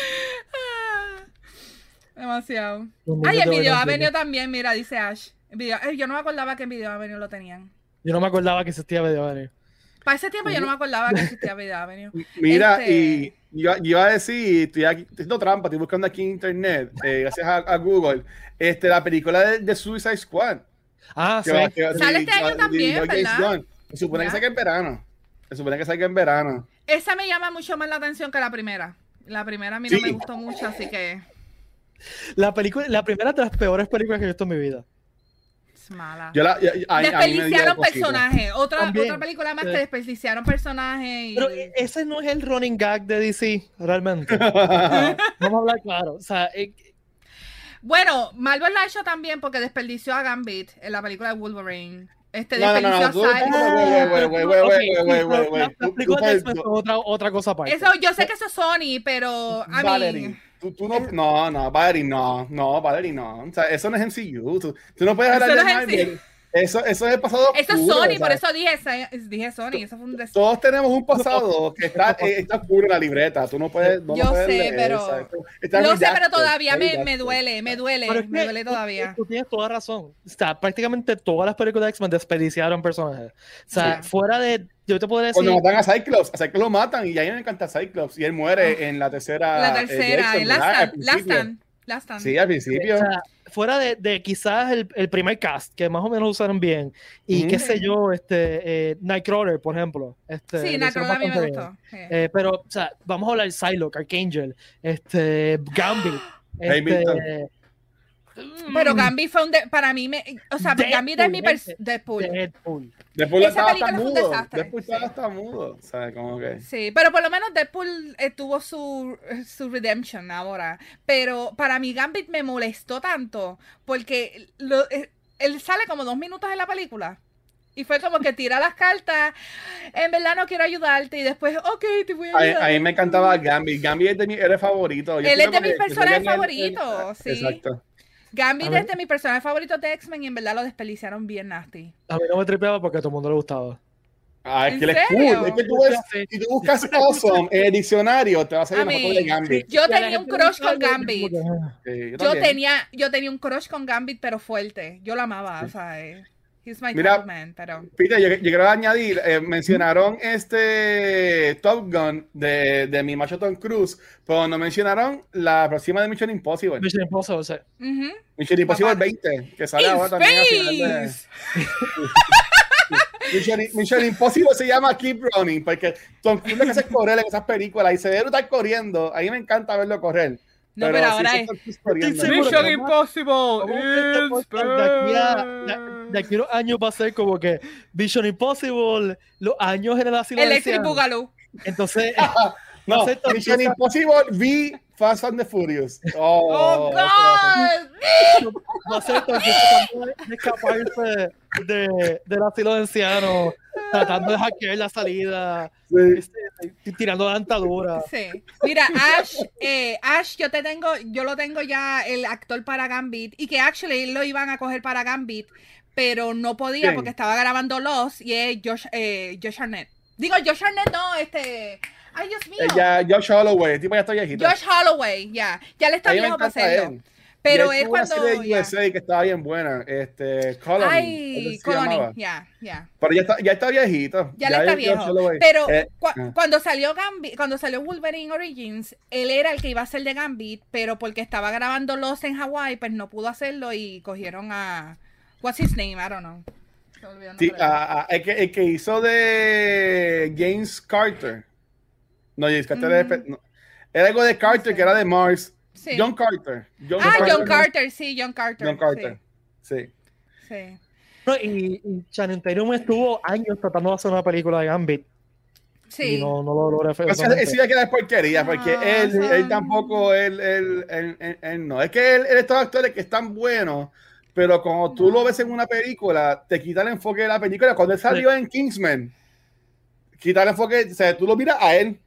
Ah, Demasiado. Ay, el de Video Avenue tienen- también, mira, dice Ash. El video- eh, yo no me acordaba que en Video Avenue lo tenían. Yo no me acordaba que existía Video Avenue. Para ese tiempo yo no me acordaba que existía Video Avenue. Mira, Este- y yo, yo iba a decir, estoy aquí, estoy haciendo trampa, estoy buscando aquí en internet, eh, gracias a, a Google, este, la película de, de Suicide Squad. Ah, sí. va- que va- Sale este año también, ¿verdad? Gunn. Se supone Ya. que salga en verano. Se supone que salga en verano. Esa me llama mucho más la atención que la primera. La primera a mí no Sí. me gustó mucho, así que La, película, la primera de las peores películas que he visto en mi vida. Es mala. Yo la, yo- a- desperdiciaron personajes. Otra, También. otra película más Sí. que desperdiciaron personajes. Y... Pero e- ese no es el running gag de DC, realmente. Vamos a hablar claro. O sea, eh, Bueno, Marvel lo ha hecho también porque desperdició a Gambit en la película de Wolverine. Este No, no, no, desperdició no, a la- La es otra, otra cosa aparte. Eso, yo sé que eso es Sony, pero a Valerie, mí. Tú, tú no, no, no, Valerie, no, no, Valerie, no. O sea, eso no es MCU. Tú, tú no puedes hablar de Marvel. Eso, eso es el pasado. Eso es oscuro, Sony, por eso dije, dije Sony. Eso fue un des- Todos tenemos un pasado que está, eh, está oscuro en la libreta. Tú no puedes. No lo Yo puedes sé, leer, pero- está Lo sé, pero todavía me, me duele, me duele, Pero me duele tú- todavía. Tú, tienes toda razón. O sea, prácticamente todas las películas de X-Men desperdiciaron personajes. O sea, Sí. fuera de. Yo te podría decir. Cuando matan a Cyclops, a Cyclops lo matan y a mí me encanta Cyclops y él muere en la tercera. La eh, tercera. Stand, Last Stand. Sí, al principio. O sea, fuera de, de quizás el, el primer cast, que más o menos usaron bien, y qué sé yo, este, eh, Nightcrawler, por ejemplo. Este, Sí, Nightcrawler a mí me gustó. sí. Eh, pero, o sea, vamos a hablar de Psylocke, Archangel, este, Gambit. Hamilton. Este, Pero Gambit fue un. de- para mí, me, o sea, Deadpool, Gambit es mi. Deadpool. Deadpool. Después Esa estaba hasta película fue un mudo. desastre, Después estaba sí. hasta mudo. O sea, como que. Sí, pero por lo menos Deadpool eh, tuvo su, su redemption ahora. Pero para mí Gambit me molestó tanto porque lo- eh, él sale como dos minutos en la película. Y fue como que tira las cartas, en verdad no quiero ayudarte y después, ok, te voy a ayudar. a mí me encantaba Gambit. Gambit es de mi héroe favorito. Yo Él es de mis personajes favoritos, sí. Exacto. Gambit es de mis personajes favoritos de X-Men y en verdad lo desperdiciaron bien nasty. A mí no me tripeaba porque a todo el mundo le gustaba. Ah, es ¿En que él es cool. Es que tú ves, si tú buscas awesome en el diccionario, te va a salir A mí, de Gambit. Yo la tenía un crush con Gambit. ah. Sí, yo tenía, yo tenía un crush con Gambit, pero fuerte. Yo lo amaba, o sea, eh, he's my Mira, man, pero... Peter, yo, yo quiero añadir, eh, mencionaron este Top Gun de, de mi macho Tom Cruise, pero no mencionaron la próxima de Mission Impossible. Mission Impossible, o sea, Ujú. Mission Impossible Papá. 20, que sale In ahora también al final de-. Mission, Mission Impossible se llama Keep Running, porque Tom Cruise lo que hace es correr en esas películas y se ve estar corriendo. A mí me encanta verlo correr. No, pero sí ahora es- Mission Impossible ¿Cómo que este in podcast de aquí a, space. de- de aquí a unos años va a ser como que Vision Impossible, los años en el asilo Electric. Boogaloo. Entonces, No, Hace Tom Mission Impossible v Fast and the Furious. Oh, ¡Oh, God! va a ser entonces tratando de escaparse de, del asilo de ancianos, tratando de hackear la salida, Sí. este, tirando la dentadura. Sí. Mira, Ash, eh, Ash, yo te tengo, yo lo tengo ya el actor para Gambit y que actually lo iban a coger para Gambit, pero no podía ¿Quién? porque estaba grabando Lost y es Josh, eh, Josh Arnett. Digo, Josh Arnett no, este, Ay, Dios mío. Ya, Josh Holloway, el tipo ya está viejito. Josh Holloway, ya. Ya le está viejo para hacerlo. Pero es cuando. Una serie de USA que estaba bien buena. Este, Colony. Ay, Colony, ya, ya. Pero ya está, ya está viejito. Ya, le está viejo. Pero eh, ah. cuando salió Gambit, cuando salió Wolverine Origins, él era el que iba a ser de Gambit, pero porque estaba grabando Los en Hawaii, pues no pudo hacerlo y cogieron a. What's his name? I don't know. Sí, el, que, el que hizo de James Carter. No, James Carter era, no, era algo de Carter que era de Mars John Carter. ah, John Carter, sí, John Carter. John Carter, sí. Sí. y, y Channing Tatum estuvo años tratando de hacer una película de Gambit. Sí. Y no, no lo logró. O sea, sí que es porquería, porque él, él tampoco, él, él, él, él, no. Es que él, él estos actores que están buenos, pero cuando tú lo ves en una película, te quita el enfoque de la película. Cuando él salió en Kingsman, quita el enfoque, o sea, tú lo miras a él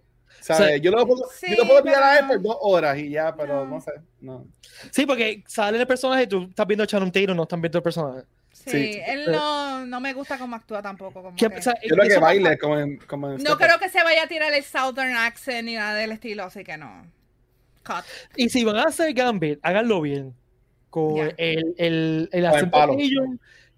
yo lo puedo, yo puedo mirar a él por dos horas y ya, pero no, sé. No. Sí, porque sale el personaje y tú estás viendo a Channing Tatum, no estás viendo el personaje. Sí, él no, no, me gusta cómo actúa tampoco. Como que... yo creo que baile como en, como No creo que se vaya a tirar el Southern accent ni nada del estilo, así que no. Cut. Y si van a hacer Gambit, háganlo bien. Con el, el, el acento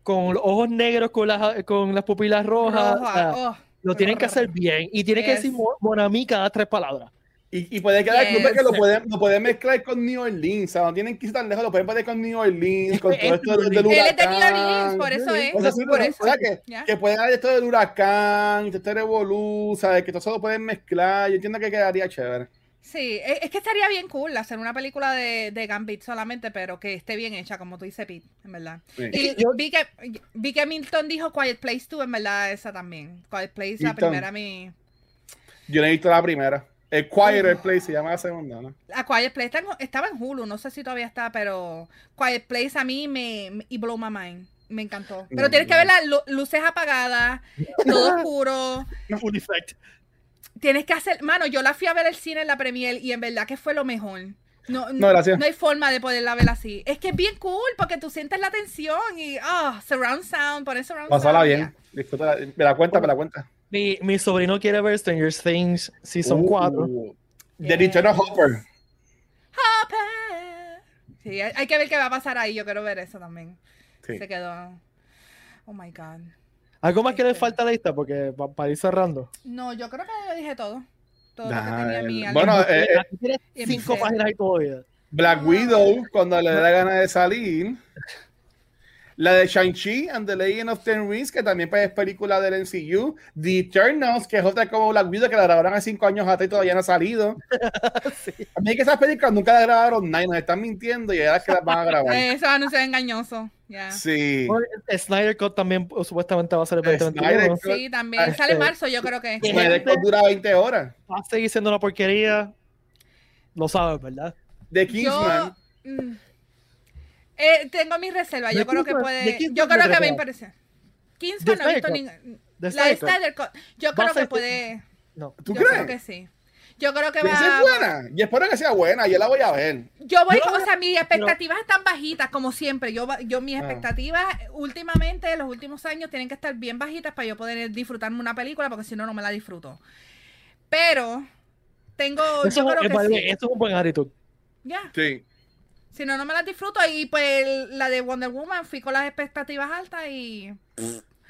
con los ojos negros, con las, con las pupilas rojas. Oh. Lo tienen que hacer bien y tiene que decir Monami cada tres palabras. Y, y puede quedar yes. que lo pueden, lo pueden mezclar con New Orleans, o sea, no tienen que ir tan lejos, lo pueden poner con New Orleans, con todo esto del, huracán. Él es de New Orleans, por eso es. O sea, sí, por eso. O sea, que, que pueden dar esto del huracán, este revolú, ¿sabes? Que todo eso lo pueden mezclar, yo entiendo que quedaría chévere. Sí, e, es que estaría bien cool hacer una película de, de Gambit solamente, pero que esté bien hecha, como tú dices, Pete, en verdad. Y yo, vi, que, vi que Milton dijo Quiet Place 2, en verdad, esa también. Quiet Place, la primera, mi. Yo no he visto la primera. El Quiet Place se llama la segunda, ¿no? La Quiet Place estaba en Hulu, no sé si todavía está, pero Quiet Place a mí me, y blow my mind. Me encantó. Pero tienes que ver las luces apagadas, todo oscuro. Full effect. Tienes que hacer, mano, yo la fui a ver el cine en la premier y en verdad que fue lo mejor. No, no, no, hay forma de poderla ver así. Es que es bien cool porque tú sientes la tensión y, ah, surround sound, por eso surround Pásala bien, disfruta, me la cuenta, me la cuenta. Mi, mi sobrino quiere ver Stranger Things Season uh, 4. The Return of Hopper. Hopper. Sí, hay, hay, que ver qué va a pasar ahí. Yo quiero ver eso también. Sí. Se quedó. Oh my God. ¿Algo más que le falta a la lista? Porque para ir cerrando. No, yo creo que lo dije todo. Todo lo que tenía mi Bueno, eh, eh, cinco páginas y todavía. Black Widow, cuando le da ganas de salir. La de Shang-Chi and the Legend of Ten Rings, que también pues, es película del MCU. The Eternals, que es otra como Black Widow, que la grabaron hace cinco años atrás y todavía no ha salido. A mí que esas películas nunca las grabaron nadie, nos están mintiendo y ahora es que las van a grabar. Eso anuncio engañoso. Yeah. Sí. Snyder Cut también supuestamente va a ser el 2021. Sí, también. Sale en marzo, yo creo que. Snyder Cut dura 20 horas. Va a seguir siendo una porquería. Lo sabes, ¿verdad? De Kingsman. Yo, mm, eh, tengo mis reservas. Yo creo que puede. Yo creo que me parece. Kingsman no he visto ninguna. La de Snyder Cut. Yo creo que puede. No. ¿Tú yo crees? creo que sí. Yo creo que va a buena. Y espero que sea buena. Yo la voy a ver. Yo voy, o sea, mis expectativas están bajitas, como siempre. Yo, yo mis ah. expectativas, últimamente, los últimos años, tienen que estar bien bajitas para yo poder disfrutarme una película, porque si no, no me la disfruto. Pero, tengo. Eso, yo creo que sí. Es un buen actitud. Ya. Sí. Si no, no me la disfruto. Y pues la de Wonder Woman fui con las expectativas altas y.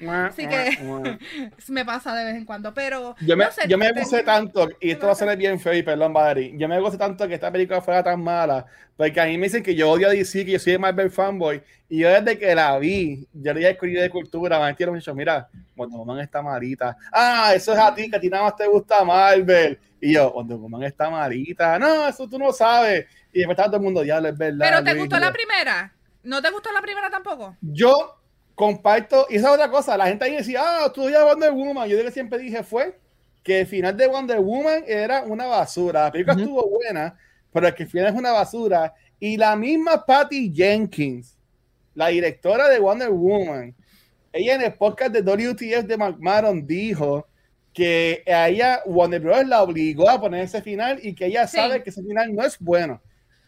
Así que me pasa de vez en cuando, pero... Yo me, yo me gocé tanto, y esto va a ser bien feo y perdón, Barry, yo me gocé tanto que esta película fuera tan mala, porque a mí me dicen que yo odio a DC, que yo soy de Marvel fanboy, y yo desde que la vi, yo le escribí de cultura, me mucho, mira, Wonder Woman está malita. Ah, eso es a ti, que a ti nada más te gusta Marvel. Y yo, Wonder Woman está malita. No, eso tú no sabes. Y después estaba todo el mundo, ya es verdad. ¿Pero te gustó la primera? ¿No te gustó la primera tampoco? Yo comparto, y esa es otra cosa, la gente ahí decía, ah, tú ya Wonder Woman, yo que siempre dije fue que el final de Wonder Woman era una basura, la película estuvo buena, pero el que el final es una basura, y la misma Patty Jenkins, la directora de Wonder Woman, ella en el podcast de WTF de McMahon dijo que a ella Wonder Bros. la obligó a poner ese final y que ella sabe que ese final no es bueno.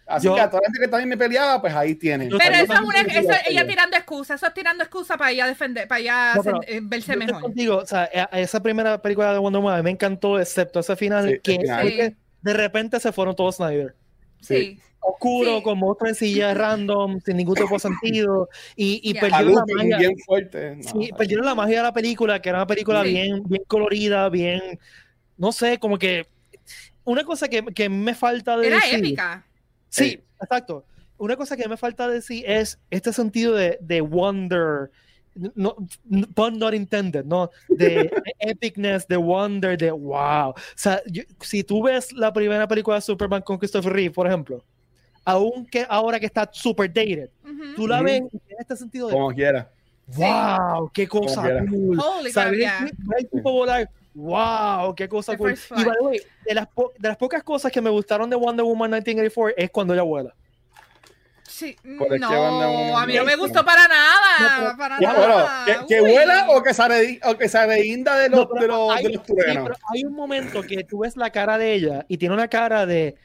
Así que a toda la gente que también me peleaba, pues ahí tienen. Pero eso es una, eso, ella tirando excusas, eso es tirando excusas para ella defender, para ella eh, verse mejor. Contigo, o sea, esa primera película de Wonder Woman me encantó, excepto ese final, que, de repente se fueron todos Snyder. Sí. Oscuro, con monstruos en silla random, sin ningún tipo de sentido. Y, y perdieron la magia. Bien fuerte. sí, perdieron la magia de la película, que era una película bien, bien colorida, bien. No sé, como que. Una cosa que, que me falta de. Era épica. Sí, exacto. Una cosa que me falta decir es este sentido de, de wonder, no, pun not intended, ¿no? De, epicness, de wonder, de wow. O sea, si tú ves la primera película de Superman con Christopher Reeve, por ejemplo, aunque ahora que está super dated, tú la ves en este sentido de como quiera. Wow, qué cosa cool. Holy tipo volar, wow, qué cosa cool. Y by the way, de las, de las pocas cosas que me gustaron de Wonder Woman 1984 es cuando ella vuela. Sí, no, a mí no me gustó para nada. para nada. que, vuela o que se, o que se de los, de los, hay, de pero hay un momento que tú ves la cara de ella y tiene una cara de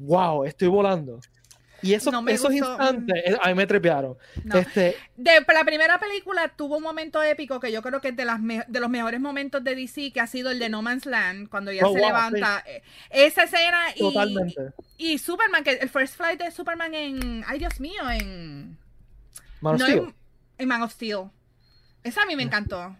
wow, estoy volando. Y eso, esos instantes eh, a mí me trepearon. Este, de la primera película tuvo un momento épico que yo creo que es de, las de los mejores momentos de DC, que ha sido el de No Man's Land, cuando ella oh, se levanta. Eh, esa escena y, y Superman, que el first flight de Superman en. Ay, Dios mío, en. Man of Steel. En, Man of Steel. Esa a mí me encantó.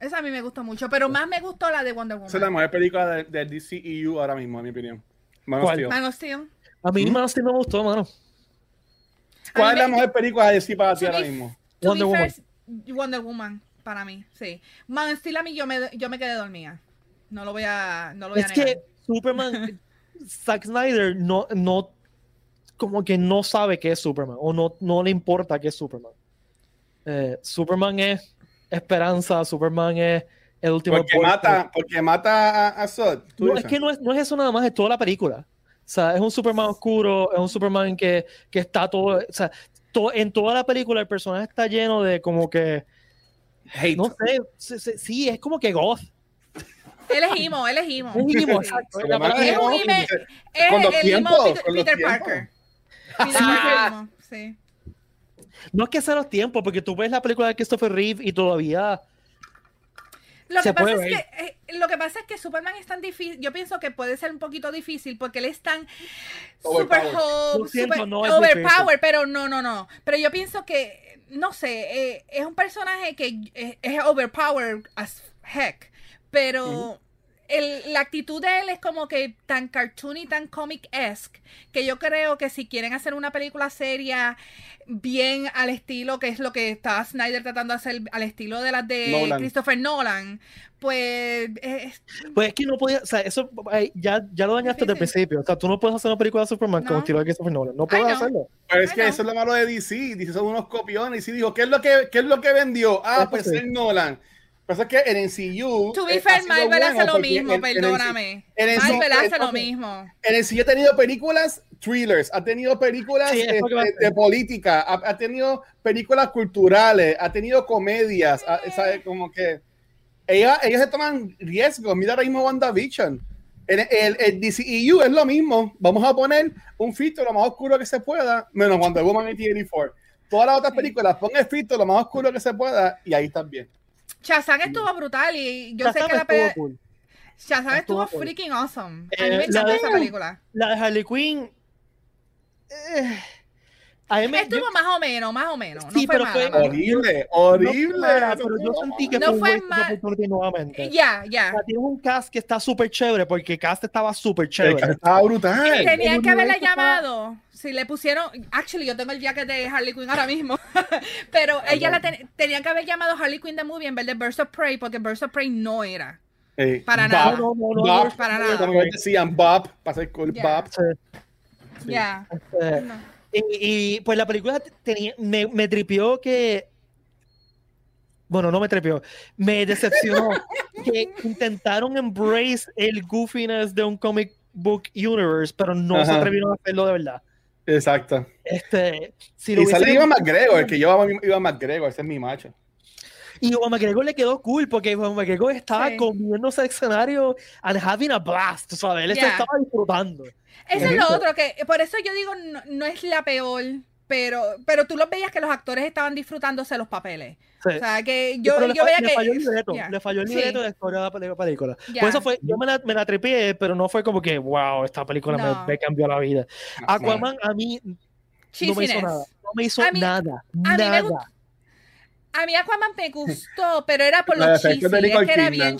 Esa a mí me gustó mucho, pero más me gustó la de Wonder Woman. Esa es la mejor película de, de DCEU ahora mismo, en mi opinión. Man of Steel. Man of Steel. A mí más sí me gustó, mano. ¿Cuál es la mejor película de decir para ti ahora mismo? Wonder Woman. Wonder Woman, para mí, sí. Man Steel a mí yo me, yo me quedé dormida. No lo voy a, no lo voy es que Superman, Zack Snyder no, no, como que no sabe qué es Superman o no, no le importa qué es Superman. Eh, Superman es esperanza, Superman es el último. Porque mata, porque mata a, a No, es que no es, no es eso nada más, es toda la película. O sea, es un Superman oscuro, es un Superman que, que está todo, o sea, en toda la película el personaje está lleno de como que, no sé, sí, es como que goth. Él es emo, él es emo. Es emo, exacto. Es un es el emo Peter, Parker. Peter Parker sí. No es que sea los tiempos, porque tú ves la película de Christopher Reeve y todavía lo que, pasa es que, eh, lo que pasa es que Superman es tan difícil. Yo pienso que puede ser un poquito difícil porque él es tan super hope, super overpowered, pero no, no, no. Pero yo pienso que, no sé, eh, es un personaje que es, es, overpowered as heck, pero el, la actitud de él es como que tan cartoony, tan comic-esque, que yo creo que si quieren hacer una película seria bien al estilo, que es lo que está Snyder tratando de hacer, al estilo de las de Christopher Nolan, pues... pues es que no podía, o sea, eso ya, ya lo dañaste desde el principio, o sea, tú no puedes hacer una película de Superman con estilo de Christopher Nolan, no puedes hacerlo. Pero es que eso es lo malo de DC, DC son unos copiones, y dijo, ¿qué es lo que, qué es lo que vendió? Ah, pues es Nolan pasa es que en NCU. To be fair, Marvel hace lo mismo, perdóname. Marvel hace lo mismo. En NCU ha tenido películas thrillers, ha tenido películas este, de, política, ha, tenido películas culturales, ha tenido comedias, ¿sabes? Como que. Ellas, ellas se toman riesgos. Mira ahora mismo WandaVision. En el, el, DCEU es lo mismo. Vamos a poner un filtro lo más oscuro que se pueda, menos Wonder Woman 1984. Todas las otras películas, pon el filtro lo más oscuro que se pueda y ahí están bien. Shazam estuvo brutal y yo sé que la película. Cool. Shazam estuvo, freaking awesome. a mí me eh, esa película. La de Harley Quinn. Eh, a mí me, estuvo más o menos, más o menos. Sí, no fue pero fue horrible, horrible. No pero yo sentí que no fue, fue nuevamente. Ya, ya. tienes un cast que está súper chévere porque el cast estaba súper chévere. El estaba brutal. Tenían que haberle llamado. Si le pusieron, actually, yo tengo el jacket de Harley Quinn ahora mismo, pero ella la tenían que haber llamado Harley Quinn the Movie en vez de Burst of Prey, porque Burst of Prey no era. para nada. No, no, no, Bob, para nada. Como decían Bob, para ser cool, Bob. Ya. Este, y, pues la película tenía, me, me tripió que bueno, no me trepió, me decepcionó que intentaron embrace el goofiness de un comic book universe, pero no se atrevieron a hacerlo de verdad. Exacto. Este, si y sale Iván McGregor, el que yo iba McGregor, ese es mi macho. Y Juan McGregor le quedó cool porque Juan McGregor estaba Sí. comiéndose el escenario and having a blast, ¿sabes? Él Yeah. estaba disfrutando. Eso es lo otro, que por eso yo digo, no, no es la peor, pero, pero tú lo veías que los actores estaban disfrutándose los papeles. Sí. O sea, que Sí, yo, le, yo fa- veía le que... falló el libreto, Yeah. le falló el Sí. libreto de la historia de la película. Ya. Por eso fue, yo me la, me la tripié, pero no fue como que, wow, esta película No. me, me cambió la vida. Aquaman a mí no me hizo nada, no me hizo A mí- nada, a mí me nada. gustó. A mí Aquaman me gustó, pero era por Los cheesy. Es que era bien.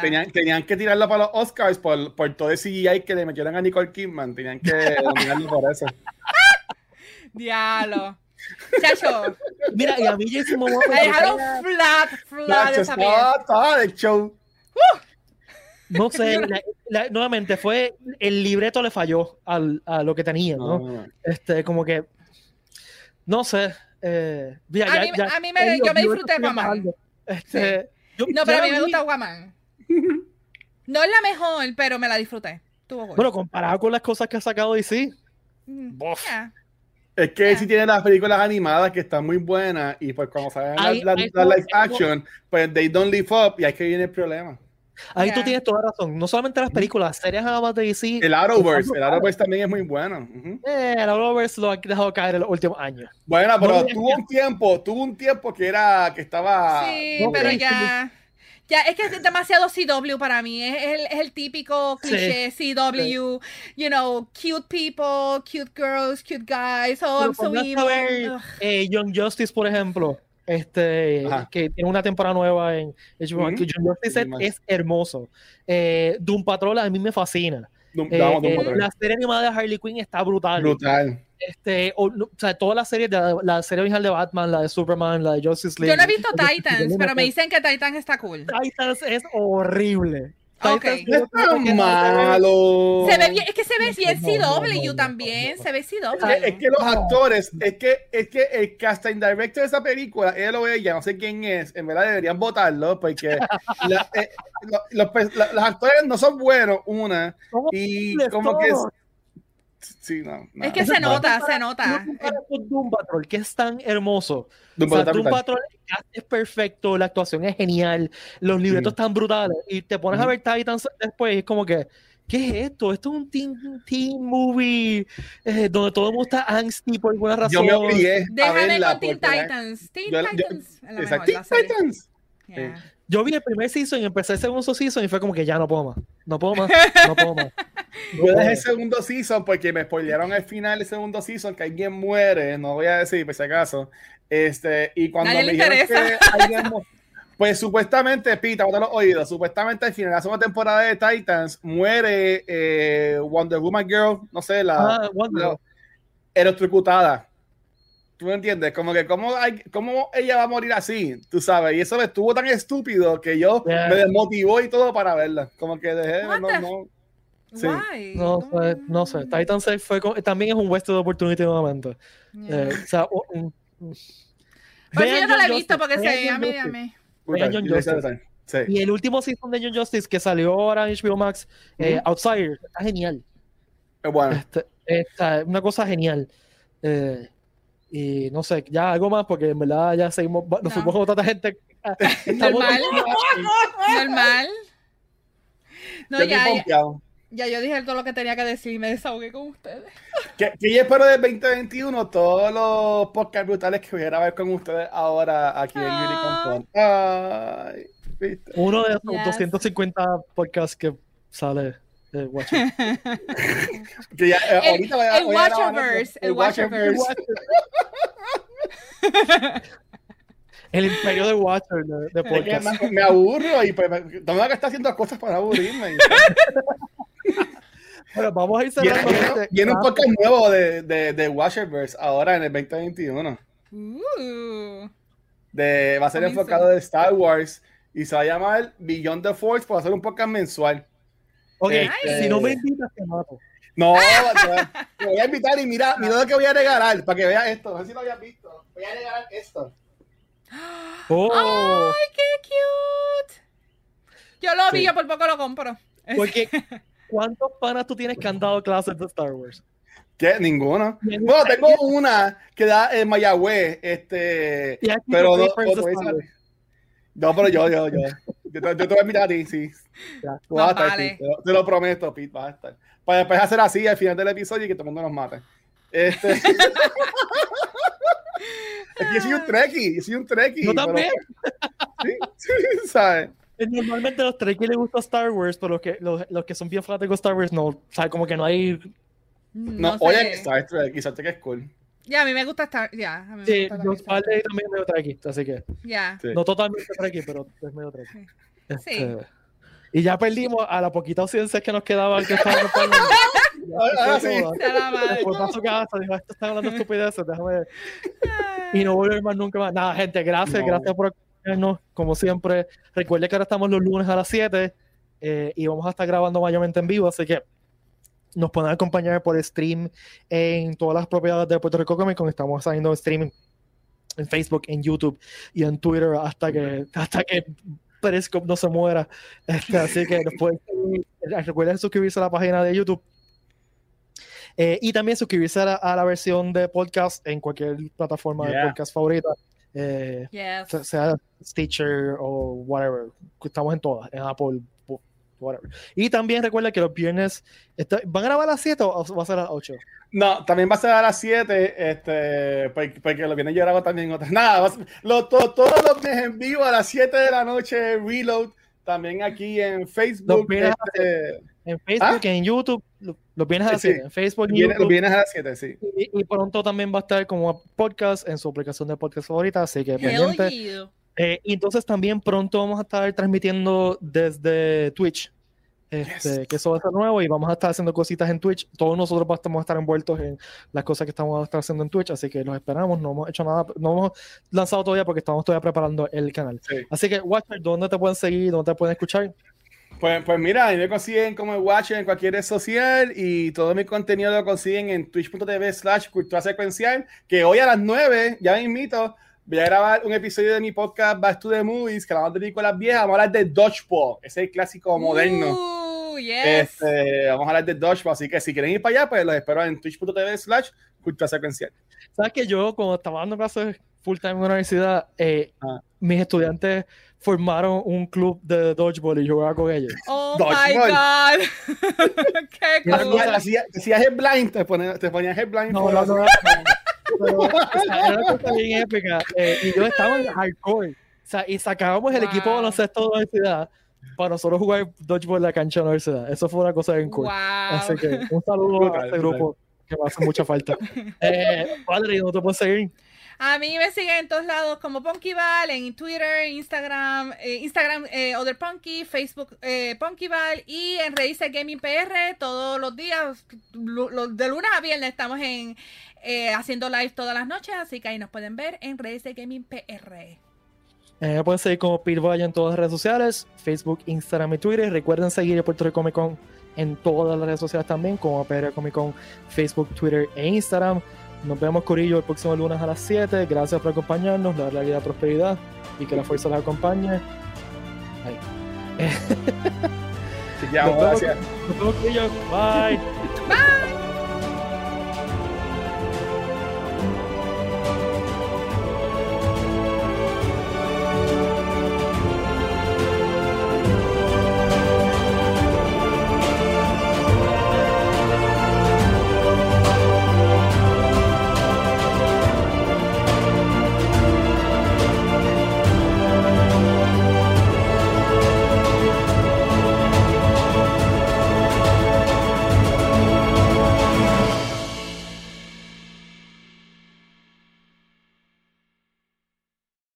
Tenían, tenían que tirarlo para los Oscars por, por todo el CGI que le metieron a Nicole Kidman. Tenían que nominarlo por eso. Diablo. Chacho, Mira, y a mí Jason Momoa me dejaron flat, flat esa estaba de show. no sé, la- la- nuevamente fue el libreto le falló al, a lo que tenía, ¿no? No. Este, como que no sé. Eh, mira, A ya- mí- ya- a mí me- ellos- yo me disfruté Aquaman. bajando. Este, yo- No, pero a la mí me gusta Aquaman. No es la mejor, pero me la disfruté. Estuvo cool. Bueno, comparado con las cosas que ha sacado DC, Mm, bof. yeah. Es que Ya. si tiene las películas animadas que están muy buenas y pues cuando salen las, ahí las fue- live action, pues they don't live up y ahí que viene el problema. Ahí Ya. tú tienes toda razón. No solamente las películas, las series nada de DC. El Arrowverse, el Arrowverse también es muy bueno. Ujú. Eh, el Arrowverse lo han dejado caer en los últimos años. Bueno, pero No, tuvo un tiempo, tuvo un tiempo que era, que estaba... Sí, no, pero sí, ya. Ya, es que es demasiado CW para mí. Es, el, es el típico Sí. cliché CW. You know, cute people, cute girls, cute guys. Oh, Pero I'm so emo. ver, eh, Young Justice, por ejemplo, este, Ajá. que tiene una temporada nueva en HBO Max, Justice es, hermoso. Eh, Doom Patrol a mí me fascina. Dum- Eh, vamos, Doom eh, Patrol. la serie animada de Harley Quinn está brutal. Brutal. Este, o, o sea, todas las series, de la, la serie original de Batman, la de Superman, la de Justice League. Yo no he visto Titans, pero me dicen que Titans está cool. Titans es horrible. Ok. Titans- No es tan malo. Se ve bien, es que se ve bien No, no, no, CW no, también. no. Se ve Es que, CW. es que los actores, es que, es que el casting director de esa película, él o ella, no sé quién es, en verdad deberían votarlo porque la- eh, lo- los, la- los actores no son buenos, una, y como que... todos. Sí, no. no. Es que Eso se no. nota, Para- se nota. con Doom Patrol, que es tan hermoso. Doom O sea, Doom Patrol es perfecto, la actuación es genial, los libretos están brutales. Y te pones a ver Titans después y es como que, ¿qué es esto? Esto es un teen, teen movie eh, donde todo el mundo está angsty por alguna razón. Yo me obligué a Déjame verla. con Teen Titans. Teen yo- yo- Titans Exacto, Teen. Titans. Yeah. Yo vi el primer season y empecé el segundo season y fue como que ya no puedo más. No puedo más. No puedo más. No Yo dejé el segundo season porque me spoilearon el final del segundo season que alguien muere, no voy a decir por si acaso. Este, y cuando Nadie me dijeron interesa. que alguien pues supuestamente, Pita, bota los oídos, supuestamente al final de la segunda temporada de Titans muere eh, Wonder Woman Girl, no sé, la, Ah, la- electrocutada. ¿Tú me entiendes? Como que, ¿cómo, hay, ¿cómo ella va a morir así? Tú sabes, y eso me estuvo tan estúpido que yo Yeah. me desmotivó y todo para verla. Como que dejé, What no, the- no. Sí. No sé, no sé. Titans fue con- también es un wasted opportunity nuevamente. Yeah. Eh, o sea, eso Vean yo no la he visto Justice, porque se veía media me. De- Sí. Y el último season de Young Justice que salió ahora en HBO Max, eh, Ujú. Outsider, está genial. Es bueno. Este, está una cosa genial. Eh, y no sé, ya algo más, porque en verdad ya seguimos, nos No. fuimos con tanta gente. Estamos- Normal. Normal. No, Yo estoy ya, ya, pompeado. ya yo dije todo lo que tenía que decir y me desahogué con ustedes. Que, que yo espero del 2021 todos los podcasts brutales que voy a grabar con ustedes ahora aquí en Yuri Ah. Campón. Ay, ¿viste? Uno de esos Yes. 250 podcasts que sale de Watcher. Ya, eh, El- ahorita voy a- el voy a Watcherverse, otro. el Watcherverse. El imperio de Watcher de, de Es que podcast. me, me aburro y pues me, que estar haciendo cosas para aburrirme. Bueno, vamos a ir cerrando. viene- este- viene un podcast nuevo de, de, de Watcherverse ahora en el 2021. Uh, De, va a ser enfocado de Star Wars y se va a llamar Beyond the Force para hacer un podcast mensual. Ok, Este- si no me invitas, te mato. No, te, te voy a invitar y mira, mira lo que voy a regalar para que veas esto. No sé si lo habías visto. Voy a regalar esto. Oh, ¡Ay, qué cute! Yo lo vi, Sí. yo por poco lo compro. porque ¿cuántos panas tú tienes que han dado clases de Star Wars? ¿Qué? Ninguno. Bien. Bueno, tengo una que da en Mayagüez, este, pero no no, No, pero yo, yo, yo. Yo te, yo te voy a mirar a ti, sí. Ya. Tú vas a estar, vale. Pete, te, lo, te lo prometo, Pete, vas a estar. Para después hacer así al final del episodio y que todo el mundo nos mate. Este... es que yo soy un trekkie, yo soy un trekkie. Yo pero- también. Sí, sí, ¿sabes? Normalmente a los Trekkies les gusta Star Wars, pero los que, los, los que son bien fanáticos de Star Wars no. O sea, como que no hay. No, No, sé. oye, Star Trek, quizás te que es cool. Ya, a mí me gusta estar. Ya, a mí me Sí, gusta yo también es medio Trekkie, así que. Ya. Sí. No totalmente Trekkie, pero es medio Trekkie. Sí. Este, Y ya perdimos a la poquita audiencia que nos quedaba que estaba hablando. Ah, sí. Por paso casa, dijo, esto está hablando estupideces, déjame. Y no volver más nunca más. Nada, gente, gracias, No. gracias por acompañarnos, como siempre. Recuerde que ahora estamos los lunes a las 7 eh, y vamos a estar grabando mayormente en vivo, así que nos pueden acompañar por stream en todas las propiedades de Puerto Rico Comic Con. Estamos haciendo streaming en Facebook, en YouTube y en Twitter hasta que, hasta que Periscope no se muera. Este, así que seguir. recuerden suscribirse a la página de YouTube. Eh, y también suscribirse a la, a la versión de podcast en cualquier plataforma de podcast favorita, eh, Yes. sea Stitcher o whatever. Estamos en todas, en Apple, whatever. Y también recuerda que los viernes está- van a grabar a las 7 o va a ser a las 8. No, también va a ser a las 7, este, porque, porque lo viene yo grabo también otras. Nada, ser- lo- to- todos los días en vivo a las 7 de la noche, Reload, también aquí en Facebook. Los viernes este, En Facebook, Ah. en YouTube, lo- los viernes a las Sí, 7. En Facebook, en viene- los YouTube. viernes a las 7, sí. Y, y pronto también va a estar como podcast en su aplicación de podcast favorita, así que pendiente. yeah. Eh, y entonces también pronto vamos a estar transmitiendo desde Twitch. Este, Yes. Que eso va a ser nuevo y vamos a estar haciendo cositas en Twitch. Todos nosotros vamos a estar envueltos en las cosas que estamos a estar haciendo en Twitch, así que los esperamos. No hemos hecho nada, no hemos lanzado todavía porque estamos todavía preparando el canal. Sí. Así que, Watcher, ¿dónde te pueden seguir? ¿Dónde te pueden escuchar? Pues, pues mira, a mí me consiguen como Watcher en cualquier red social y todo mi contenido lo consiguen en twitch.tv slash cultura secuencial, que hoy a las 9, ya me invito, voy a grabar un episodio de mi podcast Back to the Movies, que la vamos a dedicar a las viejas, vamos a hablar de Dodgeball, ese es el clásico moderno. Uh, yes. Este, vamos a hablar de Dodgeball, así que si quieren ir para allá, pues los espero en twitch.tv slash cultura secuencial. Sabes que yo, cuando estaba dando clases full time en una universidad, eh, Ah. mis estudiantes formaron un club de dodgeball y yo jugaba con ellos. Oh my god. Qué cool. Hacías hacía, hacías headblind, te ponías, te ponías headblind. No, no, no. no. Pero, o sea, era una cosa bien épica. eh, y yo estaba en hardcore. O sea, y sacábamos el equipo de Wow. baloncesto de la universidad para nosotros jugar dodgeball en la cancha de la universidad. Eso fue una cosa bien cool. Wow. Así que un saludo a este grupo que me hace mucha falta. Eh, Valerie, ¿dónde te puedes seguir? A mí me siguen en todos lados como Punkyval, en Twitter, Instagram, eh, Instagram eh, Other Punky, Facebook eh, Punkyval y en Redice Gaming PR todos los días, de lunes a viernes estamos en eh, haciendo live todas las noches, así que ahí nos pueden ver en Redice Gaming PR. Eh, pueden seguir como Valle en todas las redes sociales, Facebook, Instagram y Twitter. Recuerden seguir a Puerto Rico Comic Con en todas las redes sociales también, como PR Comic Con, Facebook, Twitter e Instagram. Nos vemos, Corillo, el próximo lunes a las 7. Gracias por acompañarnos, dar la vida prosperidad y que la fuerza los acompañe. Ahí. Que vamos, Nos vemos, gracias. nos vemos, Corillo. Bye. Bye.